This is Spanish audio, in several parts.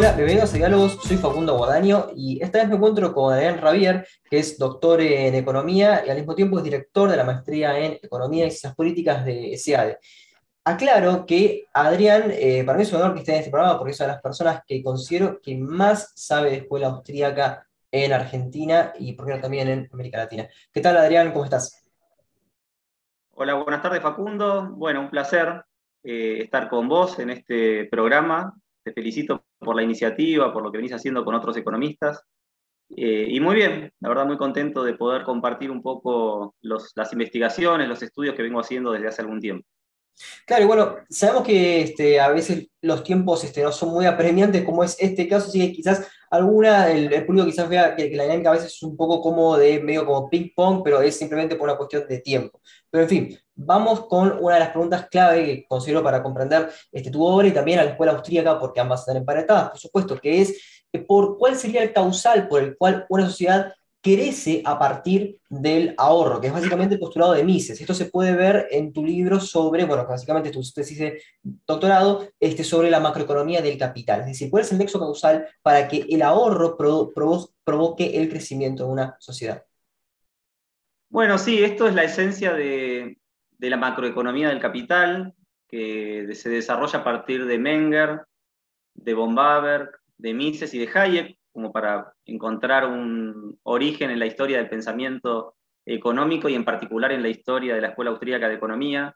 Hola, bienvenidos a Diálogos, soy Facundo Guadaño y esta vez me encuentro con Adrián Ravier, que es doctor en Economía y al mismo tiempo es director de la maestría en Economía y Ciencias Políticas de SEADE. Aclaro que Adrián, eh, para mí es un honor que esté en este programa porque es una de las personas que considero que más sabe de escuela austríaca en Argentina y por qué no también en América Latina. ¿Qué tal Adrián? ¿Cómo estás? Hola, buenas tardes Facundo. Bueno, un placer eh, estar con vos en este programa. Te felicito por la iniciativa, por lo que venís haciendo con otros economistas. Eh, y muy bien, la verdad muy contento de poder compartir un poco las investigaciones, los estudios que vengo haciendo desde hace algún tiempo. Claro, y bueno, sabemos que este, a veces los tiempos este, no son muy apremiantes como es este caso, así que quizás alguna, el, público quizás vea que, la dinámica a veces es un poco como de medio como ping pong, pero es simplemente por una cuestión de tiempo. Pero en fin, vamos con una de las preguntas clave que considero para comprender este, tu obra y también a la escuela austríaca, porque ambas están emparentadas, por supuesto, que es eh, por cuál sería el causal por el cual una sociedad crece a partir del ahorro, que es básicamente el postulado de Mises. Esto se puede ver en tu libro sobre, bueno, básicamente tu tesis de doctorado, este, sobre la macroeconomía del capital. Es decir, cuál es el nexo causal para que el ahorro provoque el crecimiento de una sociedad. Bueno, sí, esto es la esencia de, de la macroeconomía del capital, que se desarrolla a partir de Menger, de von Baber, de Mises y de Hayek, como para encontrar un origen en la historia del pensamiento económico y en particular en la historia de la Escuela Austríaca de Economía.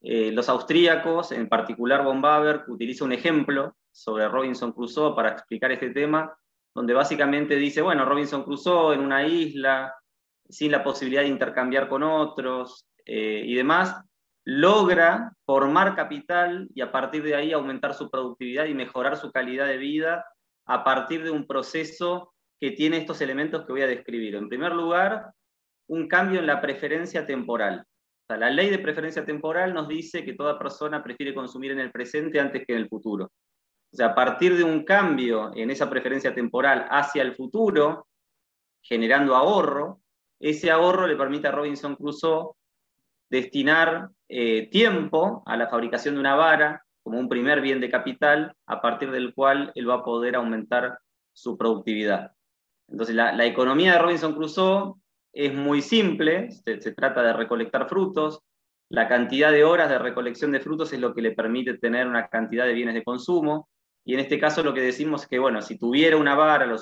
Eh, los austríacos, en particular von Baber, utiliza un ejemplo sobre Robinson Crusoe para explicar este tema, donde básicamente dice, bueno, Robinson Crusoe en una isla, sin la posibilidad de intercambiar con otros eh, y demás, logra formar capital y a partir de ahí aumentar su productividad y mejorar su calidad de vida a partir de un proceso que tiene estos elementos que voy a describir. En primer lugar, un cambio en la preferencia temporal. la ley de preferencia temporal nos dice que toda persona prefiere consumir en el presente antes que en el futuro. O sea, a partir de un cambio en esa preferencia temporal hacia el futuro, generando ahorro, ese ahorro le permite a Robinson Crusoe destinar eh, tiempo a la fabricación de una vara, como un primer bien de capital a partir del cual él va a poder aumentar su productividad. Entonces, la, economía de Robinson Crusoe es muy simple, se, trata de recolectar frutos, la cantidad de horas de recolección de frutos es lo que le permite tener una cantidad de bienes de consumo, y en este caso lo que decimos es que, bueno, si tuviera una vara lo,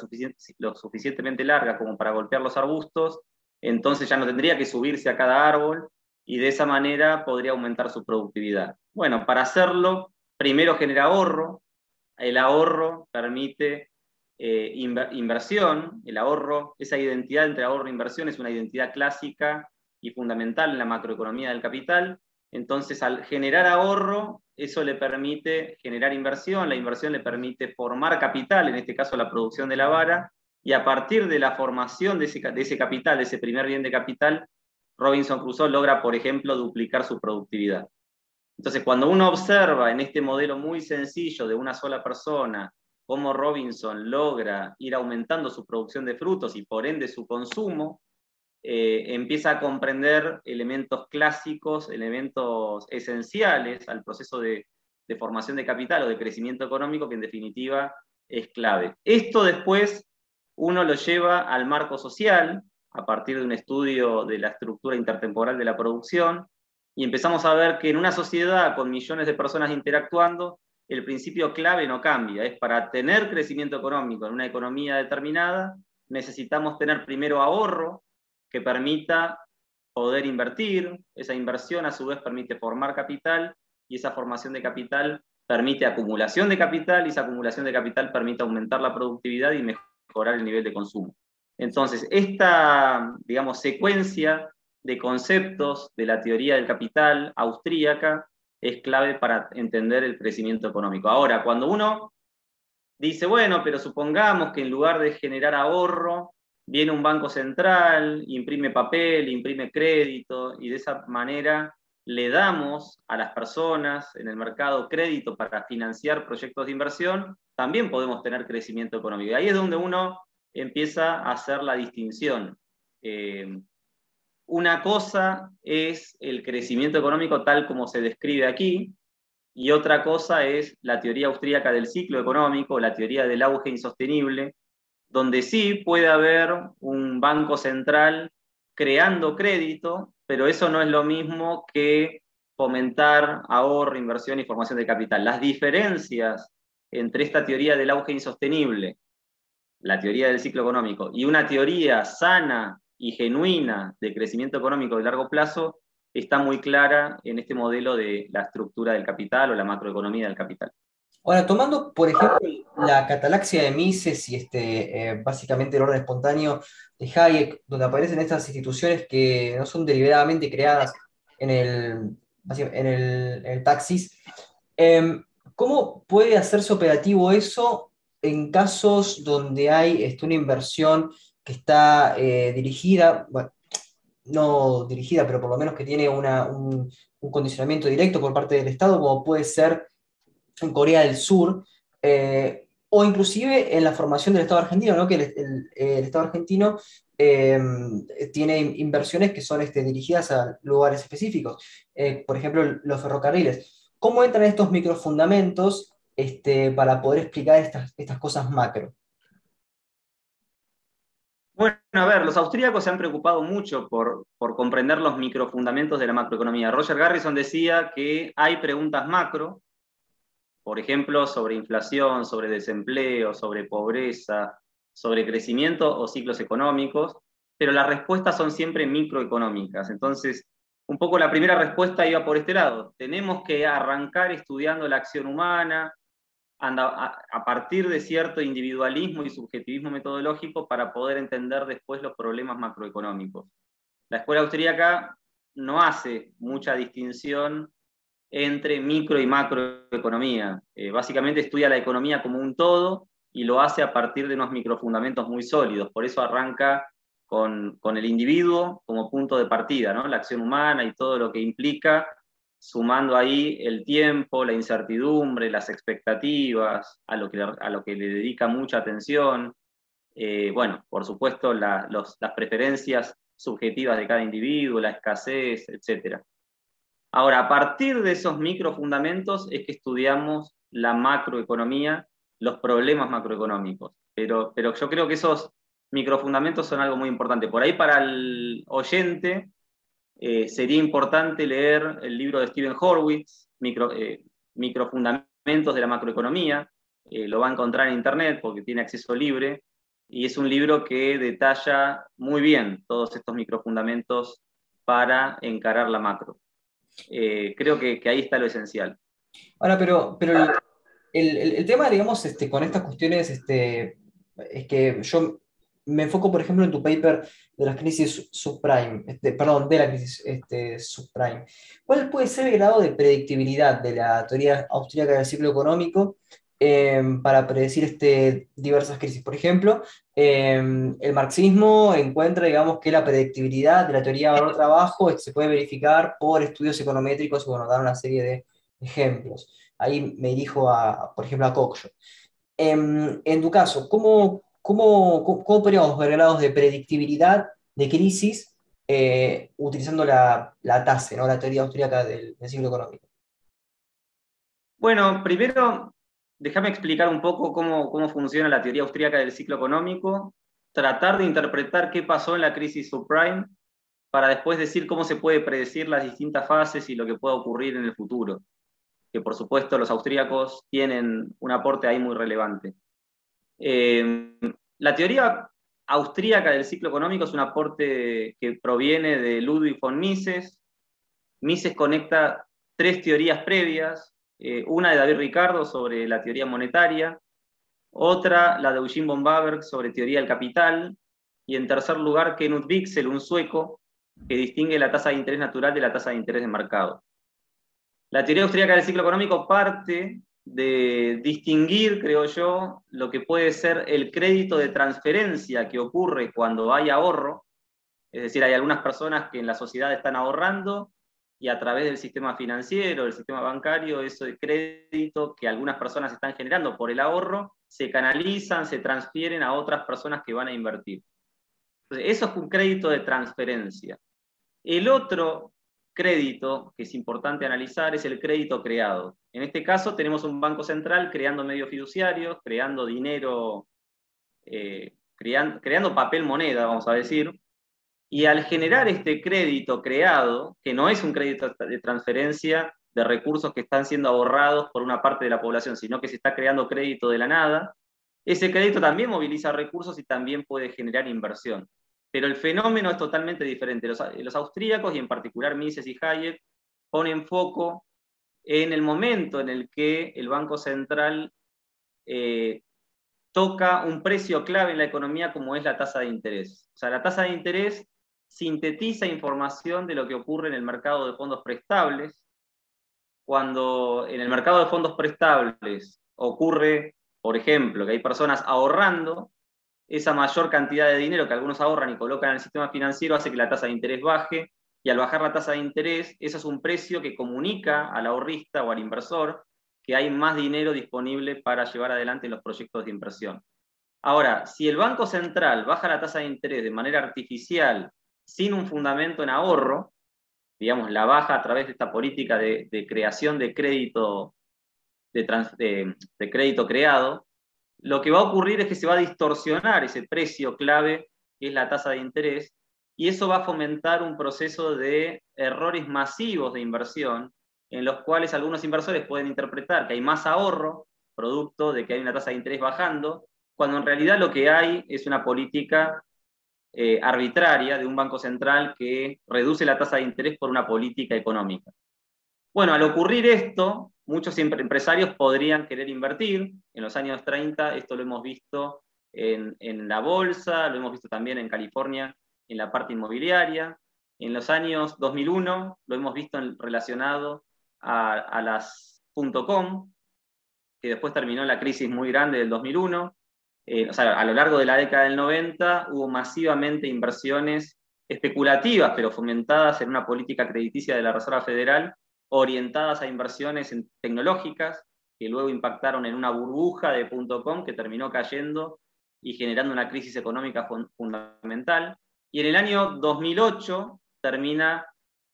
lo suficientemente larga como para golpear los arbustos, entonces ya no tendría que subirse a cada árbol, y de esa manera podría aumentar su productividad. Bueno, para hacerlo primero genera ahorro, el ahorro permite eh, inversión, el ahorro, esa identidad entre ahorro e inversión es una identidad clásica y fundamental en la macroeconomía del capital. Entonces, al generar ahorro, eso le permite generar inversión, la inversión le permite formar capital, en este caso la producción de la vara, y a partir de la formación de ese, de ese capital, de ese primer bien de capital, Robinson Crusoe logra, por ejemplo, duplicar su productividad. Entonces, cuando uno observa en este modelo muy sencillo de una sola persona cómo Robinson logra ir aumentando su producción de frutos y por ende su consumo, eh, empieza a comprender elementos clásicos, elementos esenciales al proceso de, de formación de capital o de crecimiento económico que en definitiva es clave. Esto después uno lo lleva al marco social a partir de un estudio de la estructura intertemporal de la producción y empezamos a ver que en una sociedad con millones de personas interactuando, el principio clave no cambia. Es para tener crecimiento económico en una economía determinada, necesitamos tener primero ahorro que permita poder invertir, esa inversión a su vez permite formar capital y esa formación de capital permite acumulación de capital y esa acumulación de capital permite aumentar la productividad y mejorar el nivel de consumo. Entonces, esta, digamos, secuencia de conceptos de la teoría del capital austríaca es clave para entender el crecimiento económico. Ahora, cuando uno dice, bueno, pero supongamos que en lugar de generar ahorro, viene un banco central, imprime papel, imprime crédito, y de esa manera le damos a las personas en el mercado crédito para financiar proyectos de inversión, también podemos tener crecimiento económico. Y ahí es donde uno empieza a hacer la distinción. Eh, una cosa es el crecimiento económico tal como se describe aquí, y otra cosa es la teoría austríaca del ciclo económico, la teoría del auge insostenible, donde sí puede haber un banco central creando crédito, pero eso no es lo mismo que fomentar ahorro, inversión y formación de capital. Las diferencias entre esta teoría del auge insostenible, la teoría del ciclo económico, y una teoría sana y genuina de crecimiento económico de largo plazo, está muy clara en este modelo de la estructura del capital o la macroeconomía del capital. Ahora, tomando, por ejemplo, la catalaxia de Mises y este, eh, básicamente el orden espontáneo de Hayek, donde aparecen estas instituciones que no son deliberadamente creadas en el, en el, taxis, em, ¿cómo puede hacerse operativo eso en casos donde hay este, una inversión que está eh, dirigida, no dirigida, pero por lo menos que tiene un, condicionamiento directo por parte del Estado, como puede ser en Corea del Sur, eh, o inclusive en la formación del Estado argentino, ¿no? que el, Estado argentino eh, tiene inversiones que son este, dirigidas a lugares específicos, por ejemplo, los ferrocarriles. ¿Cómo entran estos microfundamentos este, para poder explicar estas, estas cosas macro? Bueno, a ver, los austríacos se han preocupado mucho por, por, comprender los microfundamentos de la macroeconomía. Roger Garrison decía que hay preguntas macro, por ejemplo, sobre inflación, sobre desempleo, sobre pobreza, sobre crecimiento o ciclos económicos, pero las respuestas son siempre microeconómicas. Entonces, un poco la primera respuesta iba por este lado. Tenemos que arrancar estudiando la acción humana, a partir de cierto individualismo y subjetivismo metodológico para poder entender después los problemas macroeconómicos. La escuela austríaca no hace mucha distinción entre micro y macroeconomía. Eh, básicamente estudia la economía como un todo y lo hace a partir de unos microfundamentos muy sólidos. Por eso arranca con, con el individuo como punto de partida, ¿no? la acción humana y todo lo que implica sumando ahí el tiempo, la incertidumbre, las expectativas, a lo que, a lo que le dedica mucha atención. Eh, bueno, por supuesto, las preferencias subjetivas de cada individuo, la escasez, etc. Ahora, a partir de esos microfundamentos es que estudiamos la macroeconomía, los problemas macroeconómicos. Pero, pero yo creo que esos microfundamentos son algo muy importante. Por ahí para el oyente eh, sería importante leer el libro de Steven Horwitz, micro, eh, Microfundamentos de la Macroeconomía. Eh, lo va a encontrar en Internet porque tiene acceso libre. Y es un libro que detalla muy bien todos estos microfundamentos para encarar la macro. creo que, ahí está lo esencial. Ahora, pero, pero el, tema, digamos, este, con estas cuestiones, este, es que yo me enfoco, por ejemplo, en tu paper de las crisis subprime, este, perdón, de la crisis este, subprime. ¿Cuál puede ser el grado de predictibilidad de la teoría austríaca del ciclo económico em, para predecir este, diversas crisis? Por ejemplo, em, el marxismo encuentra, digamos, que la predictibilidad de la teoría de valor trabajo se puede verificar por estudios econométricos y, bueno, dar una serie de ejemplos. Ahí me dirijo, a, por ejemplo, a Coxo. Em, en tu caso, ¿cómo, ¿cómo, cómo podríamos ver grados de predictibilidad de crisis eh, utilizando la, la TASE, ¿no? la teoría austríaca del, ciclo económico? Bueno, primero, déjame explicar un poco cómo, cómo funciona la teoría austríaca del ciclo económico, tratar de interpretar qué pasó en la crisis subprime para después decir cómo se puede predecir las distintas fases y lo que pueda ocurrir en el futuro, que por supuesto los austríacos tienen un aporte ahí muy relevante. Eh, la teoría austríaca del ciclo económico es un aporte que proviene de Ludwig von Mises. Mises conecta tres teorías previas, eh, una de David Ricardo sobre la teoría monetaria, otra la de Eugene von Baberg sobre teoría del capital, y en tercer lugar Knut Wicksell, un sueco, que distingue la tasa de interés natural de la tasa de interés de mercado. La teoría austríaca del ciclo económico parte de distinguir, creo yo, lo que puede ser el crédito de transferencia que ocurre cuando hay ahorro. Es decir, hay algunas personas que en la sociedad están ahorrando y a través del sistema financiero, del sistema bancario, eso de crédito que algunas personas están generando por el ahorro, se canalizan, se transfieren a otras personas que van a invertir. Entonces, eso es un crédito de transferencia. El otro crédito que es importante analizar es el crédito creado. En este caso tenemos un banco central creando medios fiduciarios, creando dinero, eh, creando, creando papel moneda, vamos a decir, y al generar este crédito creado, que no es un crédito de transferencia de recursos que están siendo ahorrados por una parte de la población, sino que se está creando crédito de la nada, ese crédito también moviliza recursos y también puede generar inversión. Pero el fenómeno es totalmente diferente. Los, austríacos, y en particular Mises y Hayek, ponen foco en el momento en el que el Banco Central eh, toca un precio clave en la economía como es la tasa de interés. O sea, la tasa de interés sintetiza información de lo que ocurre en el mercado de fondos prestables. Cuando en el mercado de fondos prestables ocurre, por ejemplo, que hay personas ahorrando, esa mayor cantidad de dinero que algunos ahorran y colocan en el sistema financiero hace que la tasa de interés baje, y al bajar la tasa de interés, eso es un precio que comunica al ahorrista o al inversor que hay más dinero disponible para llevar adelante los proyectos de inversión. Ahora, si el Banco Central baja la tasa de interés de manera artificial sin un fundamento en ahorro, digamos, la baja a través de esta política de, creación de crédito, de, crédito creado, lo que va a ocurrir es que se va a distorsionar ese precio clave, que es la tasa de interés, y eso va a fomentar un proceso de errores masivos de inversión, en los cuales algunos inversores pueden interpretar que hay más ahorro, producto de que hay una tasa de interés bajando, cuando en realidad lo que hay es una política eh, arbitraria de un banco central que reduce la tasa de interés por una política económica. Bueno, al ocurrir esto, muchos empresarios podrían querer invertir. En los años 30 esto lo hemos visto en, la bolsa, lo hemos visto también en California en la parte inmobiliaria. En los años 2001 lo hemos visto relacionado a, a las .com, que después terminó la crisis muy grande del 2001. Eh, o sea, a lo largo de la década del 90 hubo masivamente inversiones especulativas, pero fomentadas en una política crediticia de la Reserva Federal, orientadas a inversiones tecnológicas, que luego impactaron en una burbuja de .com que terminó cayendo y generando una crisis económica fundamental. Y en el año 2008 termina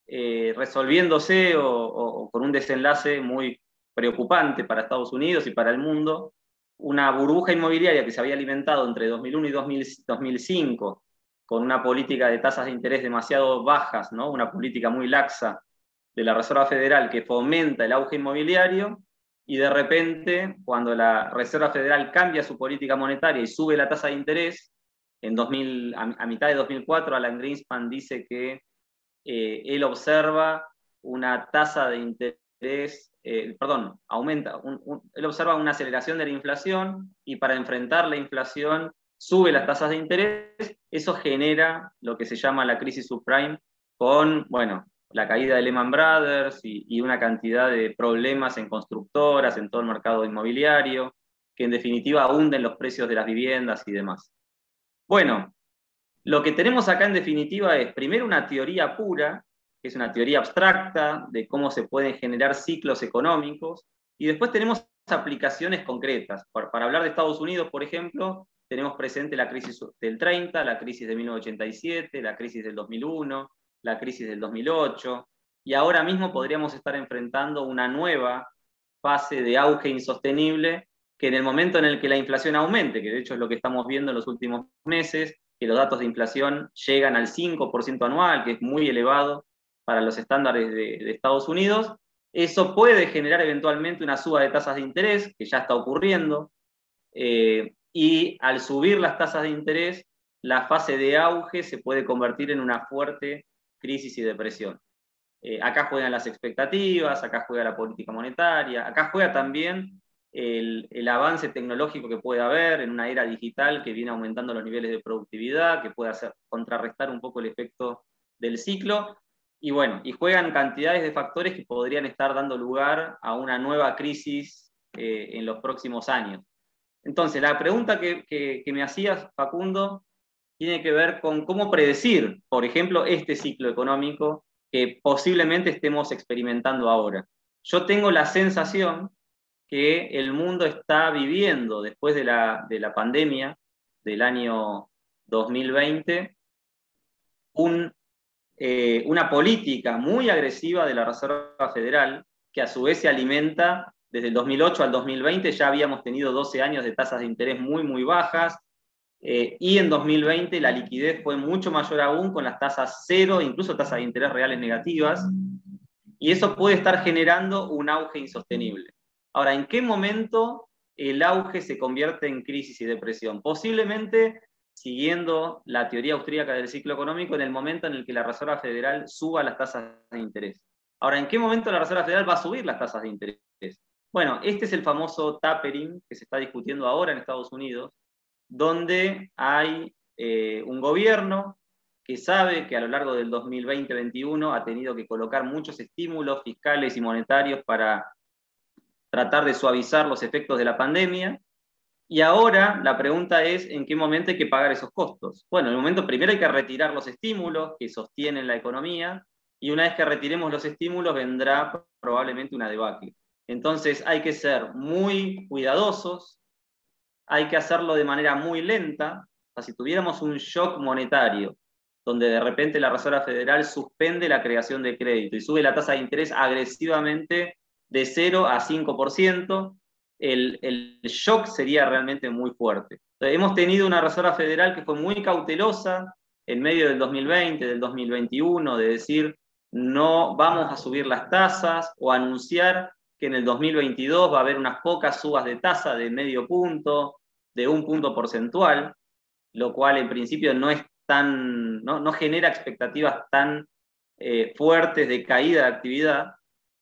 eh, resolviéndose o con un desenlace muy preocupante para Estados Unidos y para el mundo, una burbuja inmobiliaria que se había alimentado entre 2001 y 2005 con una política de tasas de interés demasiado bajas, ¿no? una política muy laxa de la Reserva Federal que fomenta el auge inmobiliario, y de repente, cuando la Reserva Federal cambia su política monetaria y sube la tasa de interés, en 2000, a, mitad de 2004 Alan Greenspan dice que eh, él observa una tasa de interés eh, perdón, aumenta, él observa una aceleración de la inflación y para enfrentar la inflación sube las tasas de interés, eso genera lo que se llama la crisis subprime con, bueno, la caída de Lehman Brothers y, una cantidad de problemas en constructoras, en todo el mercado inmobiliario, que en definitiva hunden los precios de las viviendas y demás. Bueno, lo que tenemos acá en definitiva es primero una teoría pura que es una teoría abstracta de cómo se pueden generar ciclos económicos, y después tenemos aplicaciones concretas. Para, hablar de Estados Unidos, por ejemplo, tenemos presente la crisis del 30, la crisis de 1987, la crisis del 2001, la crisis del 2008, y ahora mismo podríamos estar enfrentando una nueva fase de auge insostenible que en el momento en el que la inflación aumente, que de hecho es lo que estamos viendo en los últimos meses, que los datos de inflación llegan al 5% anual, que es muy elevado, para los estándares de, Estados Unidos. Eso puede generar eventualmente una suba de tasas de interés, que ya está ocurriendo, eh, y al subir las tasas de interés, la fase de auge se puede convertir en una fuerte crisis y depresión. Eh, acá juegan las expectativas, acá juega la política monetaria, acá juega también el, avance tecnológico que puede haber en una era digital que viene aumentando los niveles de productividad, que puede hacer, contrarrestar un poco el efecto del ciclo, y bueno, y juegan cantidades de factores que podrían estar dando lugar a una nueva crisis eh, en los próximos años. Entonces, la pregunta que, me hacías, Facundo, tiene que ver con cómo predecir, por ejemplo, este ciclo económico que posiblemente estemos experimentando ahora. Yo tengo la sensación que el mundo está viviendo después de la, de la pandemia del año 2020 un eh, una política muy agresiva de la Reserva Federal, que a su vez se alimenta desde el 2008 al 2020, ya habíamos tenido 12 años de tasas de interés muy, muy bajas, eh, y en 2020 la liquidez fue mucho mayor aún con las tasas cero, incluso tasas de interés reales negativas, y eso puede estar generando un auge insostenible. Ahora, ¿en qué momento el auge se convierte en crisis y depresión? Posiblemente siguiendo la teoría austríaca del ciclo económico en el momento en el que la Reserva Federal suba las tasas de interés. Ahora, ¿en qué momento la Reserva Federal va a subir las tasas de interés? Bueno, este es el famoso tapering que se está discutiendo ahora en Estados Unidos, donde hay eh, un gobierno que sabe que a lo largo del 2020-2021 ha tenido que colocar muchos estímulos fiscales y monetarios para tratar de suavizar los efectos de la pandemia. Y ahora la pregunta es en qué momento hay que pagar esos costos. Bueno, en el momento primero hay que retirar los estímulos que sostienen la economía y una vez que retiremos los estímulos vendrá probablemente una debacle. Entonces hay que ser muy cuidadosos, hay que hacerlo de manera muy lenta. O si tuviéramos un shock monetario donde de repente la Reserva Federal suspende la creación de crédito y sube la tasa de interés agresivamente de 0 a 5%, el, el shock sería realmente muy fuerte. hemos tenido una Reserva Federal que fue muy cautelosa en medio del 2020, del 2021, de decir no vamos a subir las tasas o anunciar que en el 2022 va a haber unas pocas subas de tasa de medio punto, de un punto porcentual, lo cual en principio no es tan, no, genera expectativas tan eh, fuertes de caída de actividad,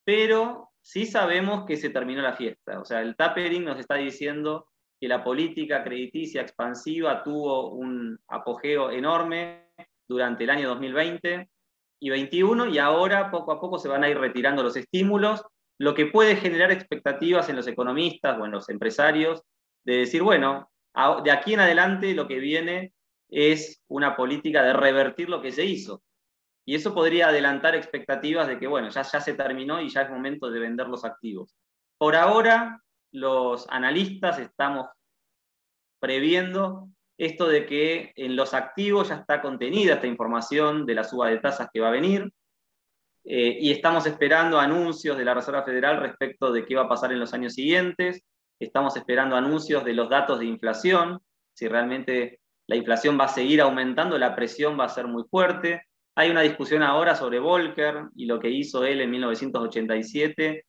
pero sí sabemos que se terminó la fiesta. O sea, el tapering nos está diciendo que la política crediticia expansiva tuvo un apogeo enorme durante el año 2020 y 2021 y ahora poco a poco se van a ir retirando los estímulos, lo que puede generar expectativas en los economistas o en los empresarios de decir, bueno, de aquí en adelante lo que viene es una política de revertir lo que se hizo. Y eso podría adelantar expectativas de que, bueno, ya, ya se terminó y ya es momento de vender los activos. Por ahora, los analistas estamos previendo esto de que en los activos ya está contenida esta información de la suba de tasas que va a venir, eh, y estamos esperando anuncios de la Reserva Federal respecto de qué va a pasar en los años siguientes, estamos esperando anuncios de los datos de inflación, si realmente la inflación va a seguir aumentando, la presión va a ser muy fuerte. Hay una discusión ahora sobre Volcker y lo que hizo él en 1987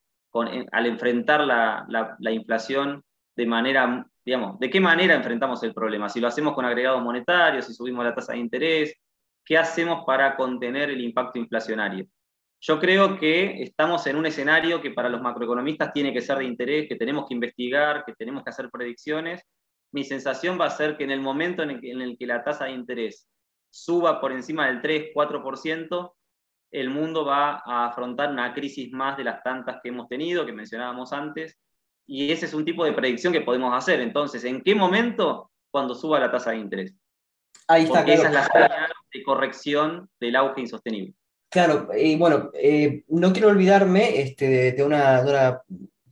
al enfrentar la, la inflación de manera digamos, ¿de qué manera enfrentamos el problema? Si lo hacemos con agregados monetarios, si subimos la tasa de interés, ¿qué hacemos para contener el impacto inflacionario? Yo creo que estamos en un escenario que para los macroeconomistas tiene que ser de interés, que tenemos que investigar, que tenemos que hacer predicciones. Mi sensación va a ser que en el momento en el que, la tasa de interés suba por encima del 3-4%, el mundo va a afrontar una crisis más de las tantas que hemos tenido, que mencionábamos antes, y ese es un tipo de predicción que podemos hacer. Entonces, ¿en qué momento? Cuando suba la tasa de interés. Ahí está, Porque esa es la señal de corrección del auge insostenible. Claro, y bueno, eh, no quiero olvidarme este, de, una,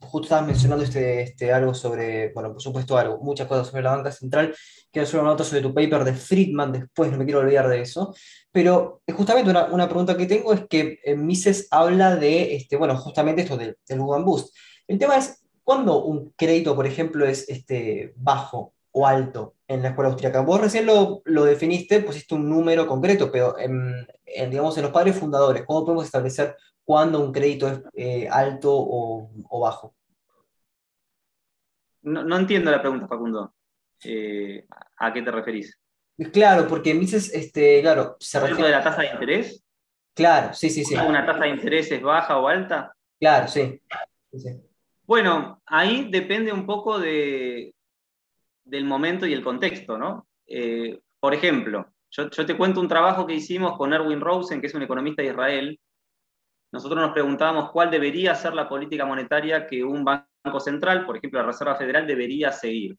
justo estabas mencionando este, este, algo sobre, bueno, por supuesto algo, muchas cosas sobre la banca central, quiero hacer una nota sobre tu paper de Friedman después, no me quiero olvidar de eso, pero justamente una, una pregunta que tengo es que Mises habla de, este, bueno, justamente esto del, del Boost. El tema es, ¿Cuándo un crédito, por ejemplo, es este, bajo o alto en la escuela austríaca? Vos recién lo, lo definiste, pusiste un número concreto, pero en, digamos, en los padres fundadores, ¿cómo podemos establecer cuándo un crédito es eh, alto o, o bajo? No, no, entiendo la pregunta, Facundo. Eh, ¿A qué te referís? Claro, porque Mises, este, claro, se refiere... de la tasa de interés? Claro, sí, sí, sí. ¿Una tasa de interés es baja o alta? Claro, sí. sí. Bueno, ahí depende un poco de, del momento y el contexto, ¿no? Eh, por ejemplo, yo, te cuento un trabajo que hicimos con Erwin Rosen, que es un economista de Israel. Nosotros nos preguntábamos cuál debería ser la política monetaria que un banco central, por ejemplo la Reserva Federal, debería seguir.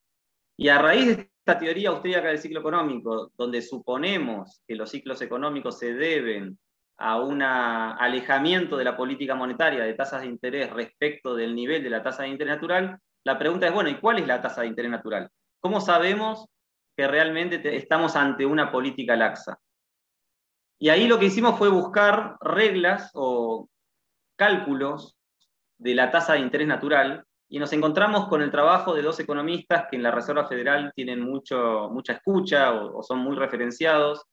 Y a raíz de esta teoría austríaca del ciclo económico, donde suponemos que los ciclos económicos se deben a un alejamiento de la política monetaria de tasas de interés respecto del nivel de la tasa de interés natural, la pregunta es, bueno, ¿y cuál es la tasa de interés natural? ¿Cómo sabemos que realmente estamos ante una política laxa? Y ahí lo que hicimos fue buscar reglas o cálculos de la tasa de interés natural y nos encontramos con el trabajo de dos economistas que en la Reserva Federal tienen mucho, mucha escucha o, son muy referenciados,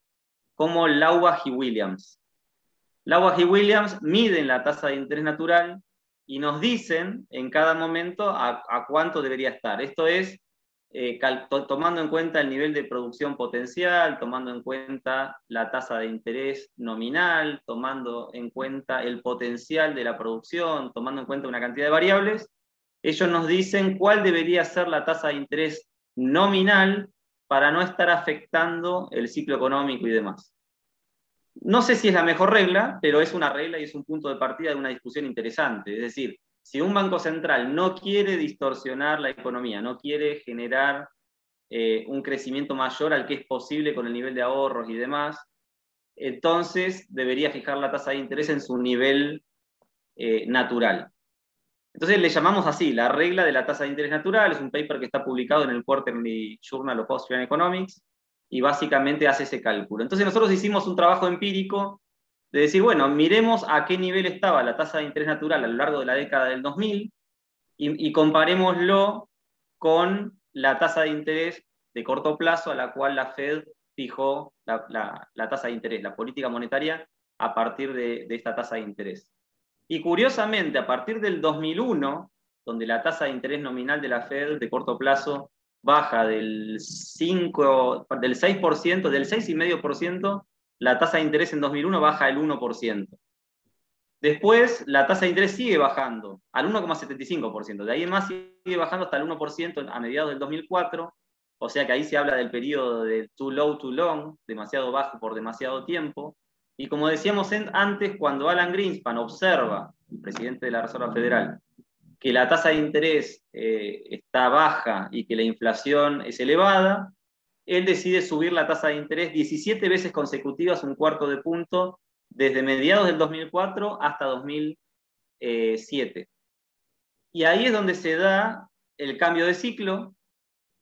como Laubach y Williams. Laubach y Williams miden la tasa de interés natural y nos dicen en cada momento a cuánto debería estar. Esto es eh, tomando en cuenta el nivel de producción potencial, tomando en cuenta la tasa de interés nominal, tomando en cuenta el potencial de la producción, tomando en cuenta una cantidad de variables, ellos nos dicen cuál debería ser la tasa de interés nominal para no estar afectando el ciclo económico y demás. No sé si es la mejor regla, pero es una regla y es un punto de partida de una discusión interesante. Es decir, si un banco central no quiere distorsionar la economía, no quiere generar eh, un crecimiento mayor al que es posible con el nivel de ahorros y demás, entonces debería fijar la tasa de interés en su nivel eh, natural. Entonces le llamamos así, la regla de la tasa de interés natural, es un paper que está publicado en el Quarterly Journal of Austrian Economics y básicamente hace ese cálculo. Entonces nosotros hicimos un trabajo empírico de decir, bueno, miremos a qué nivel estaba la tasa de interés natural a lo largo de la década del 2000 y, comparémoslo con la tasa de interés de corto plazo a la cual la Fed fijó la, tasa de interés, la política monetaria, a partir de, esta tasa de interés. Y curiosamente, a partir del 2001, donde la tasa de interés nominal de la Fed de corto plazo baja del, 5, del 6%, del 6,5% la tasa de interés en 2001 baja el 1%. Después, la tasa de interés sigue bajando al 1,75%. De ahí en más sigue bajando hasta el 1% a mediados del 2004. O sea que ahí se habla del periodo de too low, too long, demasiado bajo por demasiado tiempo. Y como decíamos antes, cuando Alan Greenspan observa, el presidente de la Reserva Federal, que la tasa de interés eh, está baja y que la inflación es elevada, él decide subir la tasa de interés 17 veces consecutivas, un cuarto de punto, desde mediados del 2004 hasta 2007. Y ahí es donde se da el cambio de ciclo,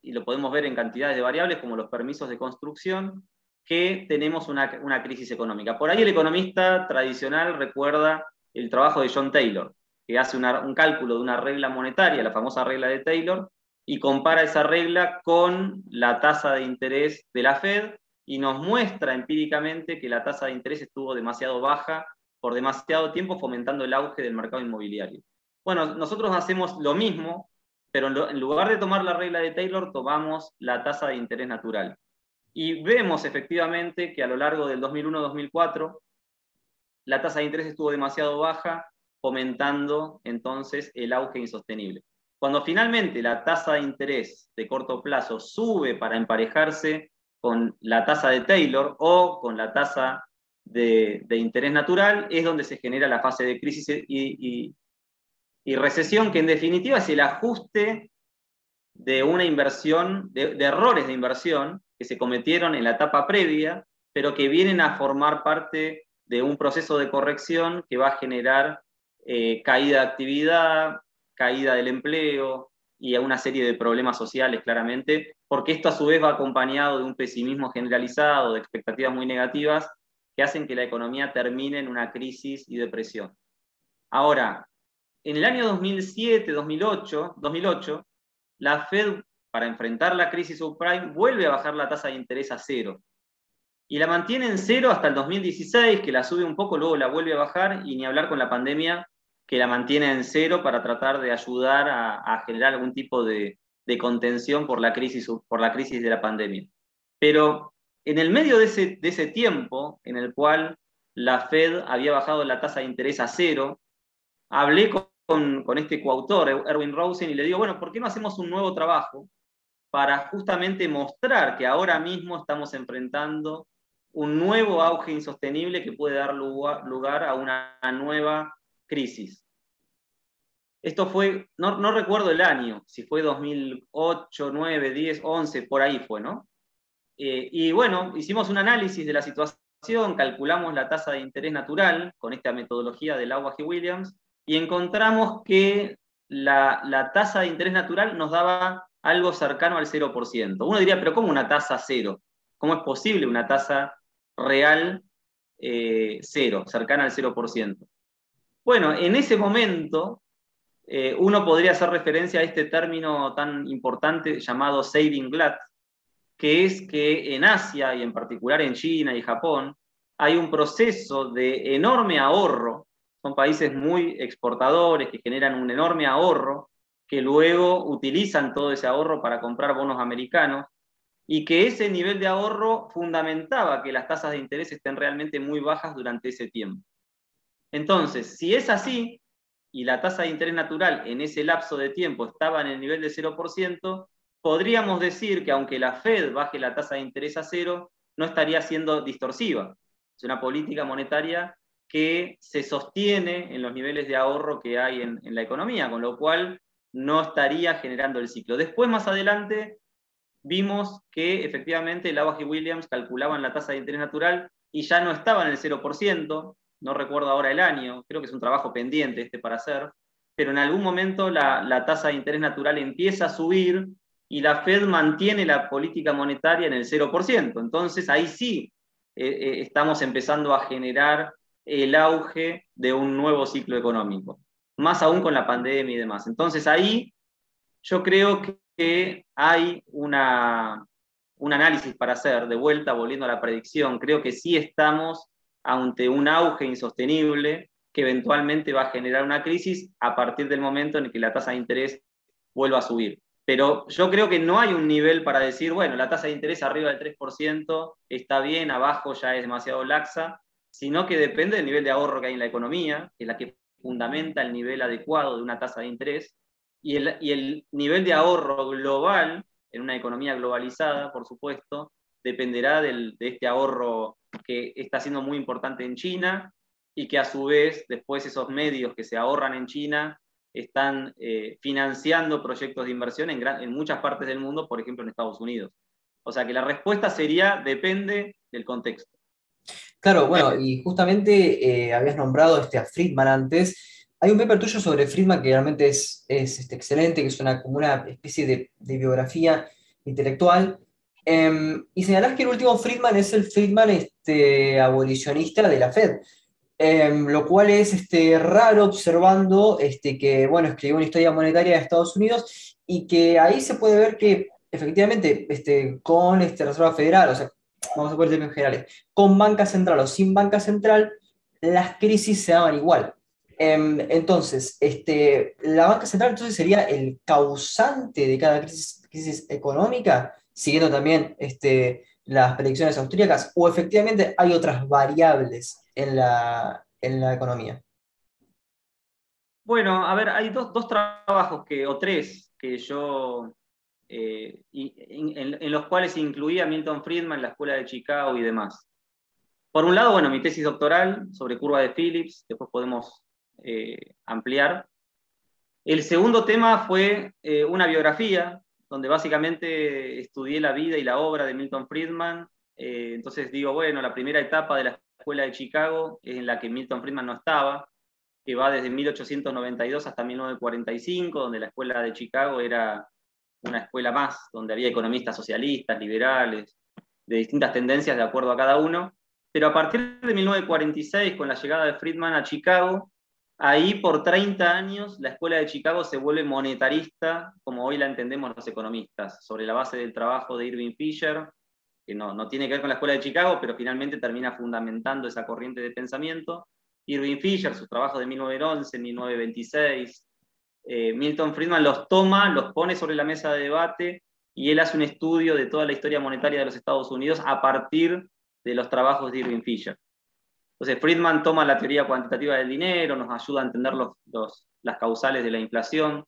y lo podemos ver en cantidades de variables como los permisos de construcción, que tenemos una, crisis económica. Por ahí el economista tradicional recuerda el trabajo de John Taylor, que hace un cálculo de una regla monetaria, la famosa regla de Taylor, y compara esa regla con la tasa de interés de la Fed y nos muestra empíricamente que la tasa de interés estuvo demasiado baja por demasiado tiempo fomentando el auge del mercado inmobiliario. Bueno, nosotros hacemos lo mismo, pero en lugar de tomar la regla de Taylor, tomamos la tasa de interés natural. Y vemos efectivamente que a lo largo del 2001-2004 la tasa de interés estuvo demasiado baja, fomentando entonces el auge insostenible. Cuando finalmente la tasa de interés de corto plazo sube para emparejarse con la tasa de Taylor o con la tasa de, interés natural, es donde se genera la fase de crisis y, recesión, que en definitiva es el ajuste de una inversión, de, errores de inversión que se cometieron en la etapa previa, pero que vienen a formar parte de un proceso de corrección que va a generar eh, caída de actividad, caída del empleo y a una serie de problemas sociales, claramente, porque esto a su vez va acompañado de un pesimismo generalizado, de expectativas muy negativas, que hacen que la economía termine en una crisis y depresión. Ahora, en el año 2007, 2008, 2008 la Fed, para enfrentar la crisis subprime, vuelve a bajar la tasa de interés a cero. Y la mantiene en cero hasta el 2016, que la sube un poco, luego la vuelve a bajar, y ni hablar con la pandemia, que la mantiene en cero para tratar de ayudar a, generar algún tipo de, contención por la, crisis, por la crisis de la pandemia. Pero en el medio de ese, tiempo en el cual la Fed había bajado la tasa de interés a cero, hablé con, con, este coautor, Erwin Rosen, y le digo, bueno, ¿por qué no hacemos un nuevo trabajo para justamente mostrar que ahora mismo estamos enfrentando un nuevo auge insostenible que puede dar lugar a una nueva crisis. Esto fue, no, recuerdo el año, si fue 2008, 9, 10, 11, por ahí fue, ¿no? Eh, y bueno, hicimos un análisis de la situación, calculamos la tasa de interés natural con esta metodología del agua G. Williams y encontramos que la, la, tasa de interés natural nos daba algo cercano al 0%. Uno diría, pero ¿cómo una tasa cero? ¿Cómo es posible una tasa real eh, cero, cercana al 0%. Bueno, en ese momento eh, uno podría hacer referencia a este término tan importante llamado saving glut, que es que en Asia y en particular en China y Japón hay un proceso de enorme ahorro, son países muy exportadores que generan un enorme ahorro, que luego utilizan todo ese ahorro para comprar bonos americanos y que ese nivel de ahorro fundamentaba que las tasas de interés estén realmente muy bajas durante ese tiempo. Entonces, si es así, y la tasa de interés natural en ese lapso de tiempo estaba en el nivel de 0%, podríamos decir que aunque la Fed baje la tasa de interés a cero, no estaría siendo distorsiva. Es una política monetaria que se sostiene en los niveles de ahorro que hay en, la economía, con lo cual no estaría generando el ciclo. Después, más adelante, vimos que efectivamente Lavage y Williams calculaban la tasa de interés natural y ya no estaba en el 0%, no recuerdo ahora el año, creo que es un trabajo pendiente este para hacer, pero en algún momento la, tasa de interés natural empieza a subir y la Fed mantiene la política monetaria en el 0%. Entonces ahí sí eh, eh, estamos empezando a generar el auge de un nuevo ciclo económico, más aún con la pandemia y demás. Entonces ahí yo creo que hay una, un análisis para hacer, de vuelta, volviendo a la predicción, creo que sí estamos ante un auge insostenible que eventualmente va a generar una crisis a partir del momento en el que la tasa de interés vuelva a subir. Pero yo creo que no hay un nivel para decir, bueno, la tasa de interés arriba del 3% está bien, abajo ya es demasiado laxa, sino que depende del nivel de ahorro que hay en la economía, que es la que fundamenta el nivel adecuado de una tasa de interés, y el, nivel de ahorro global, en una economía globalizada, por supuesto, dependerá de este ahorro que está siendo muy importante en China y que a su vez después esos medios que se ahorran en China están eh, financiando proyectos de inversión en, muchas partes del mundo, por ejemplo en Estados Unidos. O sea que la respuesta sería depende del contexto. Claro, bueno, y justamente eh, habías nombrado este, a Friedman antes, hay un paper tuyo sobre Friedman que realmente es, es este, excelente, que es una, como una especie de, biografía intelectual. Em, y señalás que el último Friedman es el Friedman este, abolicionista de la Fed. Em, lo cual es este, raro observando este, que, bueno, escribió una historia monetaria de Estados Unidos y que ahí se puede ver que efectivamente este, con este, Reserva Federal, o sea, vamos a poner términos generales, con banca central o sin banca central, las crisis se daban igual. Em, entonces, este, la banca central entonces sería el causante de cada crisis, económica, siguiendo también este, las predicciones austríacas, o efectivamente hay otras variables en la, en la economía. Bueno, a ver, hay dos, dos trabajos que, o tres que yo, eh, en, los cuales incluía Milton Friedman, la Escuela de Chicago y demás. Por un lado, bueno, mi tesis doctoral sobre curva de Phillips, después podemos eh, ampliar. El segundo tema fue eh, una biografía, donde básicamente estudié la vida y la obra de Milton Friedman. Eh, entonces digo, bueno, la primera etapa de la Escuela de Chicago es en la que Milton Friedman no estaba, que va desde 1892 hasta 1945, donde la Escuela de Chicago era una escuela más, donde había economistas socialistas, liberales, de distintas tendencias de acuerdo a cada uno. Pero a partir de 1946, con la llegada de Friedman a Chicago, Ahí por 30 años la Escuela de Chicago se vuelve monetarista, como hoy la entendemos los economistas, sobre la base del trabajo de Irving Fisher, que no, no tiene que ver con la Escuela de Chicago, pero finalmente termina fundamentando esa corriente de pensamiento. Irving Fisher, sus trabajos de 1911, 1926, eh, Milton Friedman los toma, los pone sobre la mesa de debate y él hace un estudio de toda la historia monetaria de los Estados Unidos a partir de los trabajos de Irving Fisher. Entonces, Friedman toma la teoría cuantitativa del dinero, nos ayuda a entender las causales de la inflación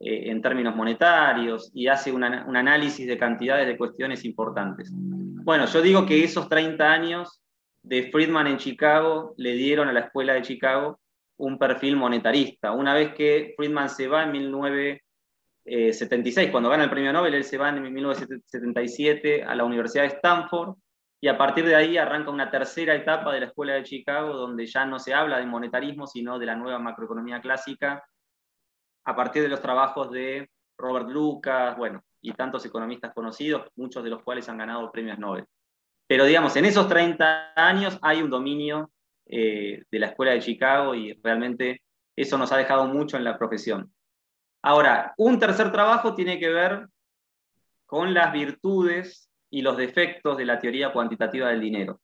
eh, en términos monetarios y hace un análisis de cantidades de cuestiones importantes. Bueno, yo digo que esos 30 años de Friedman en Chicago le dieron a la escuela de Chicago un perfil monetarista. Una vez que Friedman se va en 1976, cuando gana el premio Nobel, él se va en 1977 a la Universidad de Stanford y a partir de ahí arranca una tercera etapa de la Escuela de Chicago, donde ya no se habla de monetarismo, sino de la nueva macroeconomía clásica, a partir de los trabajos de Robert Lucas, bueno, y tantos economistas conocidos, muchos de los cuales han ganado premios Nobel. Pero digamos, en esos 30 años hay un dominio eh, de la Escuela de Chicago y realmente eso nos ha dejado mucho en la profesión. Ahora, un tercer trabajo tiene que ver con las virtudes y los defectos de la teoría cuantitativa del dinero.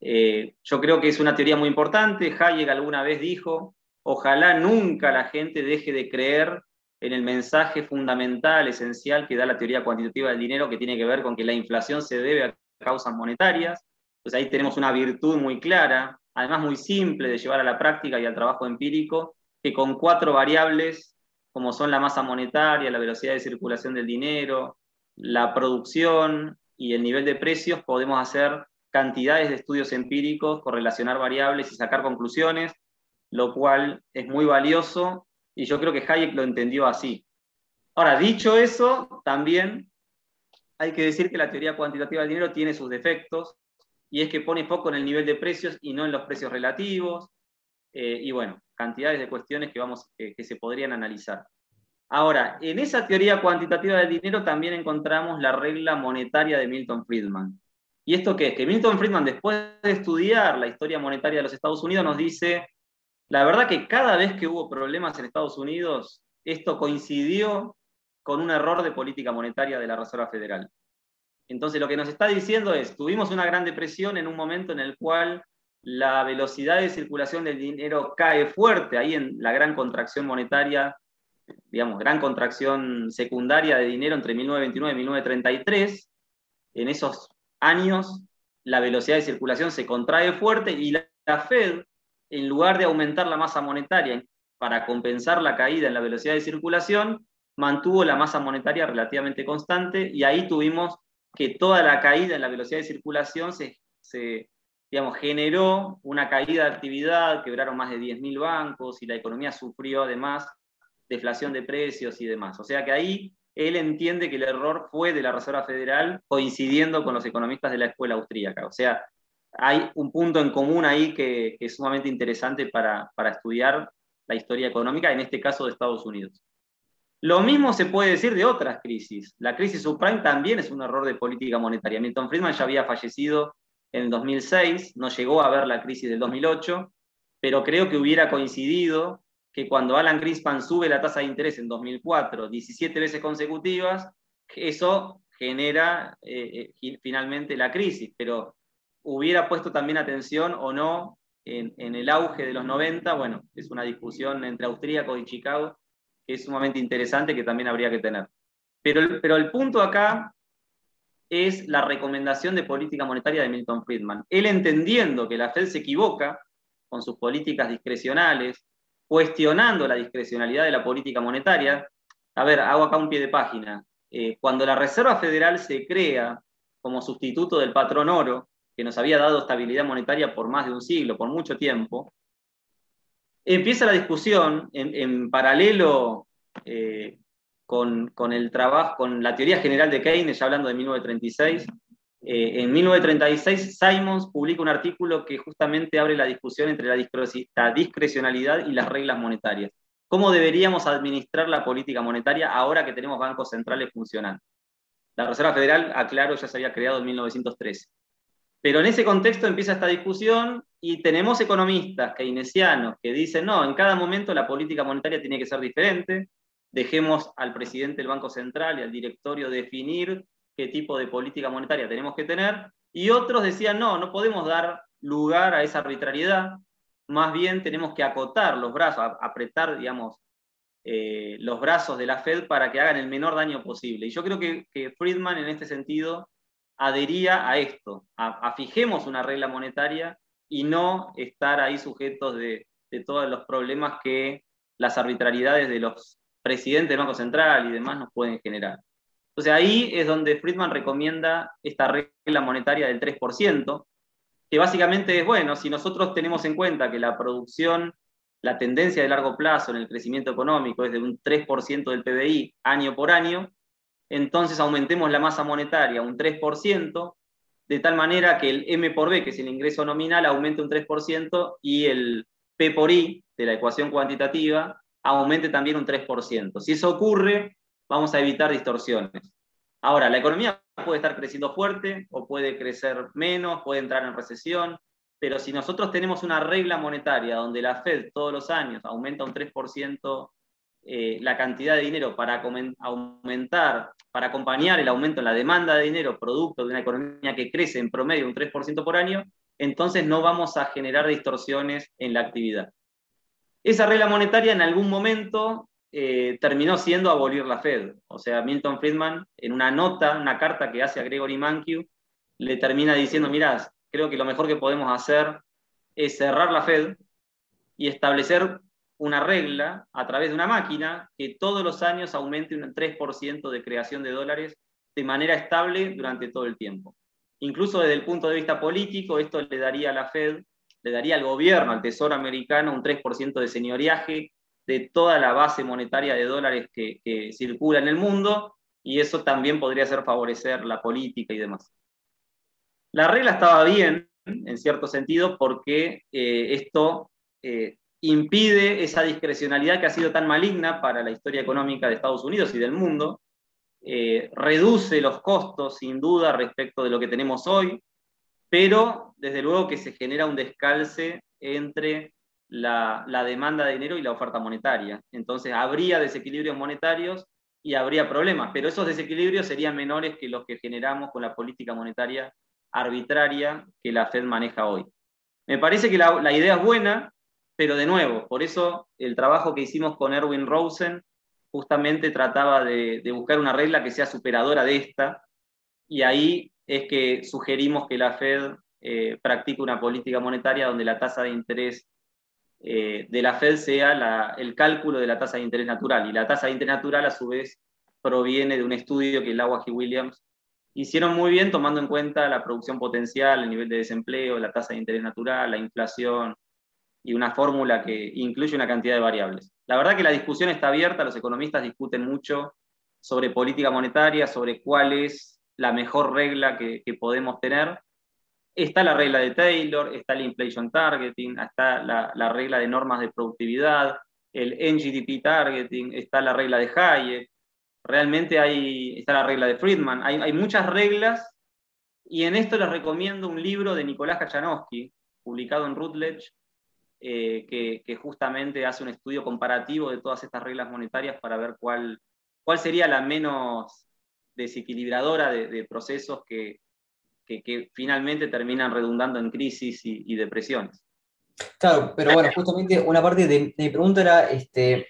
Eh, yo creo que es una teoría muy importante. Hayek alguna vez dijo, ojalá nunca la gente deje de creer en el mensaje fundamental, esencial que da la teoría cuantitativa del dinero, que tiene que ver con que la inflación se debe a causas monetarias. Pues ahí tenemos una virtud muy clara, además muy simple de llevar a la práctica y al trabajo empírico, que con cuatro variables, como son la masa monetaria, la velocidad de circulación del dinero, la producción y el nivel de precios, podemos hacer cantidades de estudios empíricos, correlacionar variables y sacar conclusiones, lo cual es muy valioso y yo creo que Hayek lo entendió así. Ahora, dicho eso, también hay que decir que la teoría cuantitativa del dinero tiene sus defectos y es que pone foco en el nivel de precios y no en los precios relativos eh, y bueno, cantidades de cuestiones que, vamos, que se podrían analizar. Ahora, en esa teoría cuantitativa del dinero también encontramos la regla monetaria de Milton Friedman. ¿Y esto qué es? Que Milton Friedman, después de estudiar la historia monetaria de los Estados Unidos, nos dice, la verdad que cada vez que hubo problemas en Estados Unidos, esto coincidió con un error de política monetaria de la Reserva Federal. Entonces lo que nos está diciendo es, tuvimos una gran depresión en un momento en el cual la velocidad de circulación del dinero cae fuerte, ahí en la gran contracción monetaria, digamos, gran contracción secundaria de dinero entre 1929 y 1933. En esos años la velocidad de circulación se contrae fuerte y la, Fed, en lugar de aumentar la masa monetaria para compensar la caída en la velocidad de circulación, mantuvo la masa monetaria relativamente constante y ahí tuvimos que toda la caída en la velocidad de circulación se, digamos, generó una caída de actividad, quebraron más de 10.000 bancos y la economía sufrió además deflación de precios y demás. O sea que ahí él entiende que el error fue de la Reserva Federal coincidiendo con los economistas de la escuela austríaca. O sea, hay un punto en común ahí que, es sumamente interesante para, para estudiar la historia económica, en este caso de Estados Unidos. Lo mismo se puede decir de otras crisis. La crisis subprime también es un error de política monetaria. Milton Friedman ya había fallecido en el 2006, no llegó a ver la crisis del 2008, pero creo que hubiera coincidido que cuando Alan Greenspan sube la tasa de interés en 2004 17 veces consecutivas, eso genera eh, eh, finalmente la crisis, pero hubiera puesto también atención o no en, el auge de los 90, bueno, es una discusión entre austríacos y Chicago que es sumamente interesante que también habría que tener. Pero, pero el punto acá es la recomendación de política monetaria de Milton Friedman. Él entendiendo que la Fed se equivoca con sus políticas discrecionales, cuestionando la discrecionalidad de la política monetaria. A ver, hago acá un pie de página. Eh, cuando la Reserva Federal se crea como sustituto del patrón oro, que nos había dado estabilidad monetaria por más de un siglo, por mucho tiempo, empieza la discusión en, paralelo eh, con, con, el trabajo, con la teoría general de Keynes, ya hablando de 1936, eh, en 1936, Simons publica un artículo que justamente abre la discusión entre la, discrecionalidad y las reglas monetarias. ¿Cómo deberíamos administrar la política monetaria ahora que tenemos bancos centrales funcionando? La Reserva Federal, aclaro, ya se había creado en 1913. Pero en ese contexto empieza esta discusión y tenemos economistas keynesianos que dicen, no, en cada momento la política monetaria tiene que ser diferente, dejemos al presidente del Banco Central y al directorio definir qué tipo de política monetaria tenemos que tener, y otros decían, no, no podemos dar lugar a esa arbitrariedad, más bien tenemos que acotar los brazos, apretar, digamos, eh, los brazos de la Fed para que hagan el menor daño posible. Y yo creo que, Friedman en este sentido adhería a esto, a, fijemos una regla monetaria y no estar ahí sujetos de, de todos los problemas que las arbitrariedades de los presidentes del Banco Central y demás nos pueden generar. Entonces ahí es donde Friedman recomienda esta regla monetaria del 3%, que básicamente es, bueno, si nosotros tenemos en cuenta que la producción, la tendencia de largo plazo en el crecimiento económico es de un 3% del PBI año por año, entonces aumentemos la masa monetaria un 3%, de tal manera que el M por B, que es el ingreso nominal, aumente un 3% y el P por I de la ecuación cuantitativa aumente también un 3%. Si eso ocurre, vamos a evitar distorsiones. Ahora, la economía puede estar creciendo fuerte o puede crecer menos, puede entrar en recesión, pero si nosotros tenemos una regla monetaria donde la Fed todos los años aumenta un 3% eh, la cantidad de dinero para aumentar, para acompañar el aumento en la demanda de dinero producto de una economía que crece en promedio un 3% por año, entonces no vamos a generar distorsiones en la actividad. Esa regla monetaria en algún momento eh, terminó siendo abolir la Fed. O sea, Milton Friedman, en una nota, una carta que hace a Gregory Mankiw, le termina diciendo, mirá, creo que lo mejor que podemos hacer es cerrar la Fed y establecer una regla a través de una máquina que todos los años aumente un 3% de creación de dólares de manera estable durante todo el tiempo. Incluso desde el punto de vista político, esto le daría a la Fed, le daría al gobierno, al Tesoro americano, un 3% de señoriaje de toda la base monetaria de dólares que, circula en el mundo, y eso también podría hacer favorecer la política y demás. La regla estaba bien, en cierto sentido, porque eh, esto eh, impide esa discrecionalidad que ha sido tan maligna para la historia económica de Estados Unidos y del mundo, eh, reduce los costos, sin duda, respecto de lo que tenemos hoy, pero desde luego que se genera un descalce entre la, demanda de dinero y la oferta monetaria. Entonces habría desequilibrios monetarios y habría problemas, pero esos desequilibrios serían menores que los que generamos con la política monetaria arbitraria que la Fed maneja hoy. Me parece que la, idea es buena, pero de nuevo, por eso el trabajo que hicimos con Erwin Rosen justamente trataba de, buscar una regla que sea superadora de esta, y ahí es que sugerimos que la Fed eh, practique una política monetaria donde la tasa de interés eh, de la Fed sea el cálculo de la tasa de interés natural, y la tasa de interés natural a su vez proviene de un estudio que el y Williams hicieron muy bien tomando en cuenta la producción potencial, el nivel de desempleo, la tasa de interés natural, la inflación, y una fórmula que incluye una cantidad de variables. La verdad que la discusión está abierta, los economistas discuten mucho sobre política monetaria, sobre cuál es la mejor regla que, podemos tener. Está la regla de Taylor, está el inflation targeting, está la, regla de normas de productividad, el NGDP targeting, está la regla de Hayek, realmente hay, está la regla de Friedman, hay, hay muchas reglas. Y en esto les recomiendo un libro de Nicolás Kachanowski, publicado en Routledge, eh, que, justamente hace un estudio comparativo de todas estas reglas monetarias para ver cuál, cuál sería la menos desequilibradora de, procesos que, que, finalmente terminan redundando en crisis y, depresiones. Claro, pero bueno, justamente una parte de, mi pregunta era este,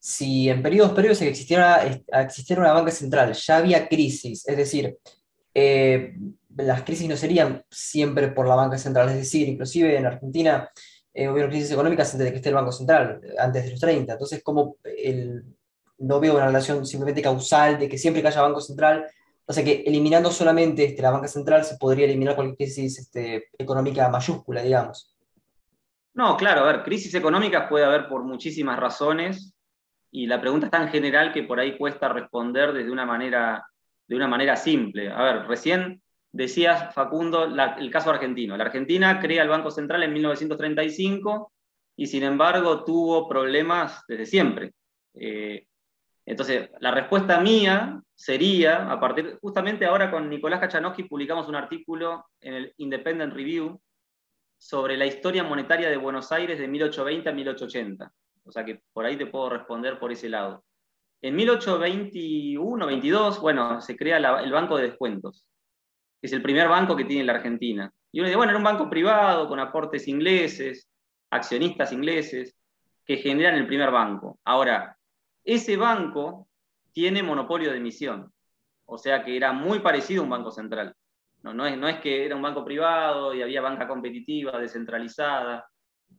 si en periodos previos existiera, existiera una banca central, ya había crisis, es decir, eh, las crisis no serían siempre por la banca central, es decir, inclusive en Argentina eh, hubieron crisis económicas antes de que esté el Banco Central, antes de los 30. Entonces, como el, no veo una relación simplemente causal de que siempre que haya Banco Central, o sea que eliminando solamente este, la banca central se podría eliminar cualquier crisis este, económica mayúscula, digamos. No, claro, a ver, crisis económicas puede haber por muchísimas razones y la pregunta es tan general que por ahí cuesta responder desde una manera, de una manera simple. A ver, recién Decías, Facundo, el caso argentino. La Argentina crea el Banco Central en 1935 y sin embargo tuvo problemas desde siempre. Eh, entonces, la respuesta mía sería, a partir, justamente ahora con Nicolás Kachanowski publicamos un artículo en el Independent Review sobre la historia monetaria de Buenos Aires de 1820 a 1880. O sea que por ahí te puedo responder por ese lado. En 1821-22, bueno, se crea el Banco de Descuentos que es el primer banco que tiene la Argentina. Y uno dice, bueno, era un banco privado con aportes ingleses, accionistas ingleses, que generan el primer banco. Ahora, ese banco tiene monopolio de emisión, o sea que era muy parecido a un banco central. No, no, es, que era un banco privado y había banca competitiva, descentralizada.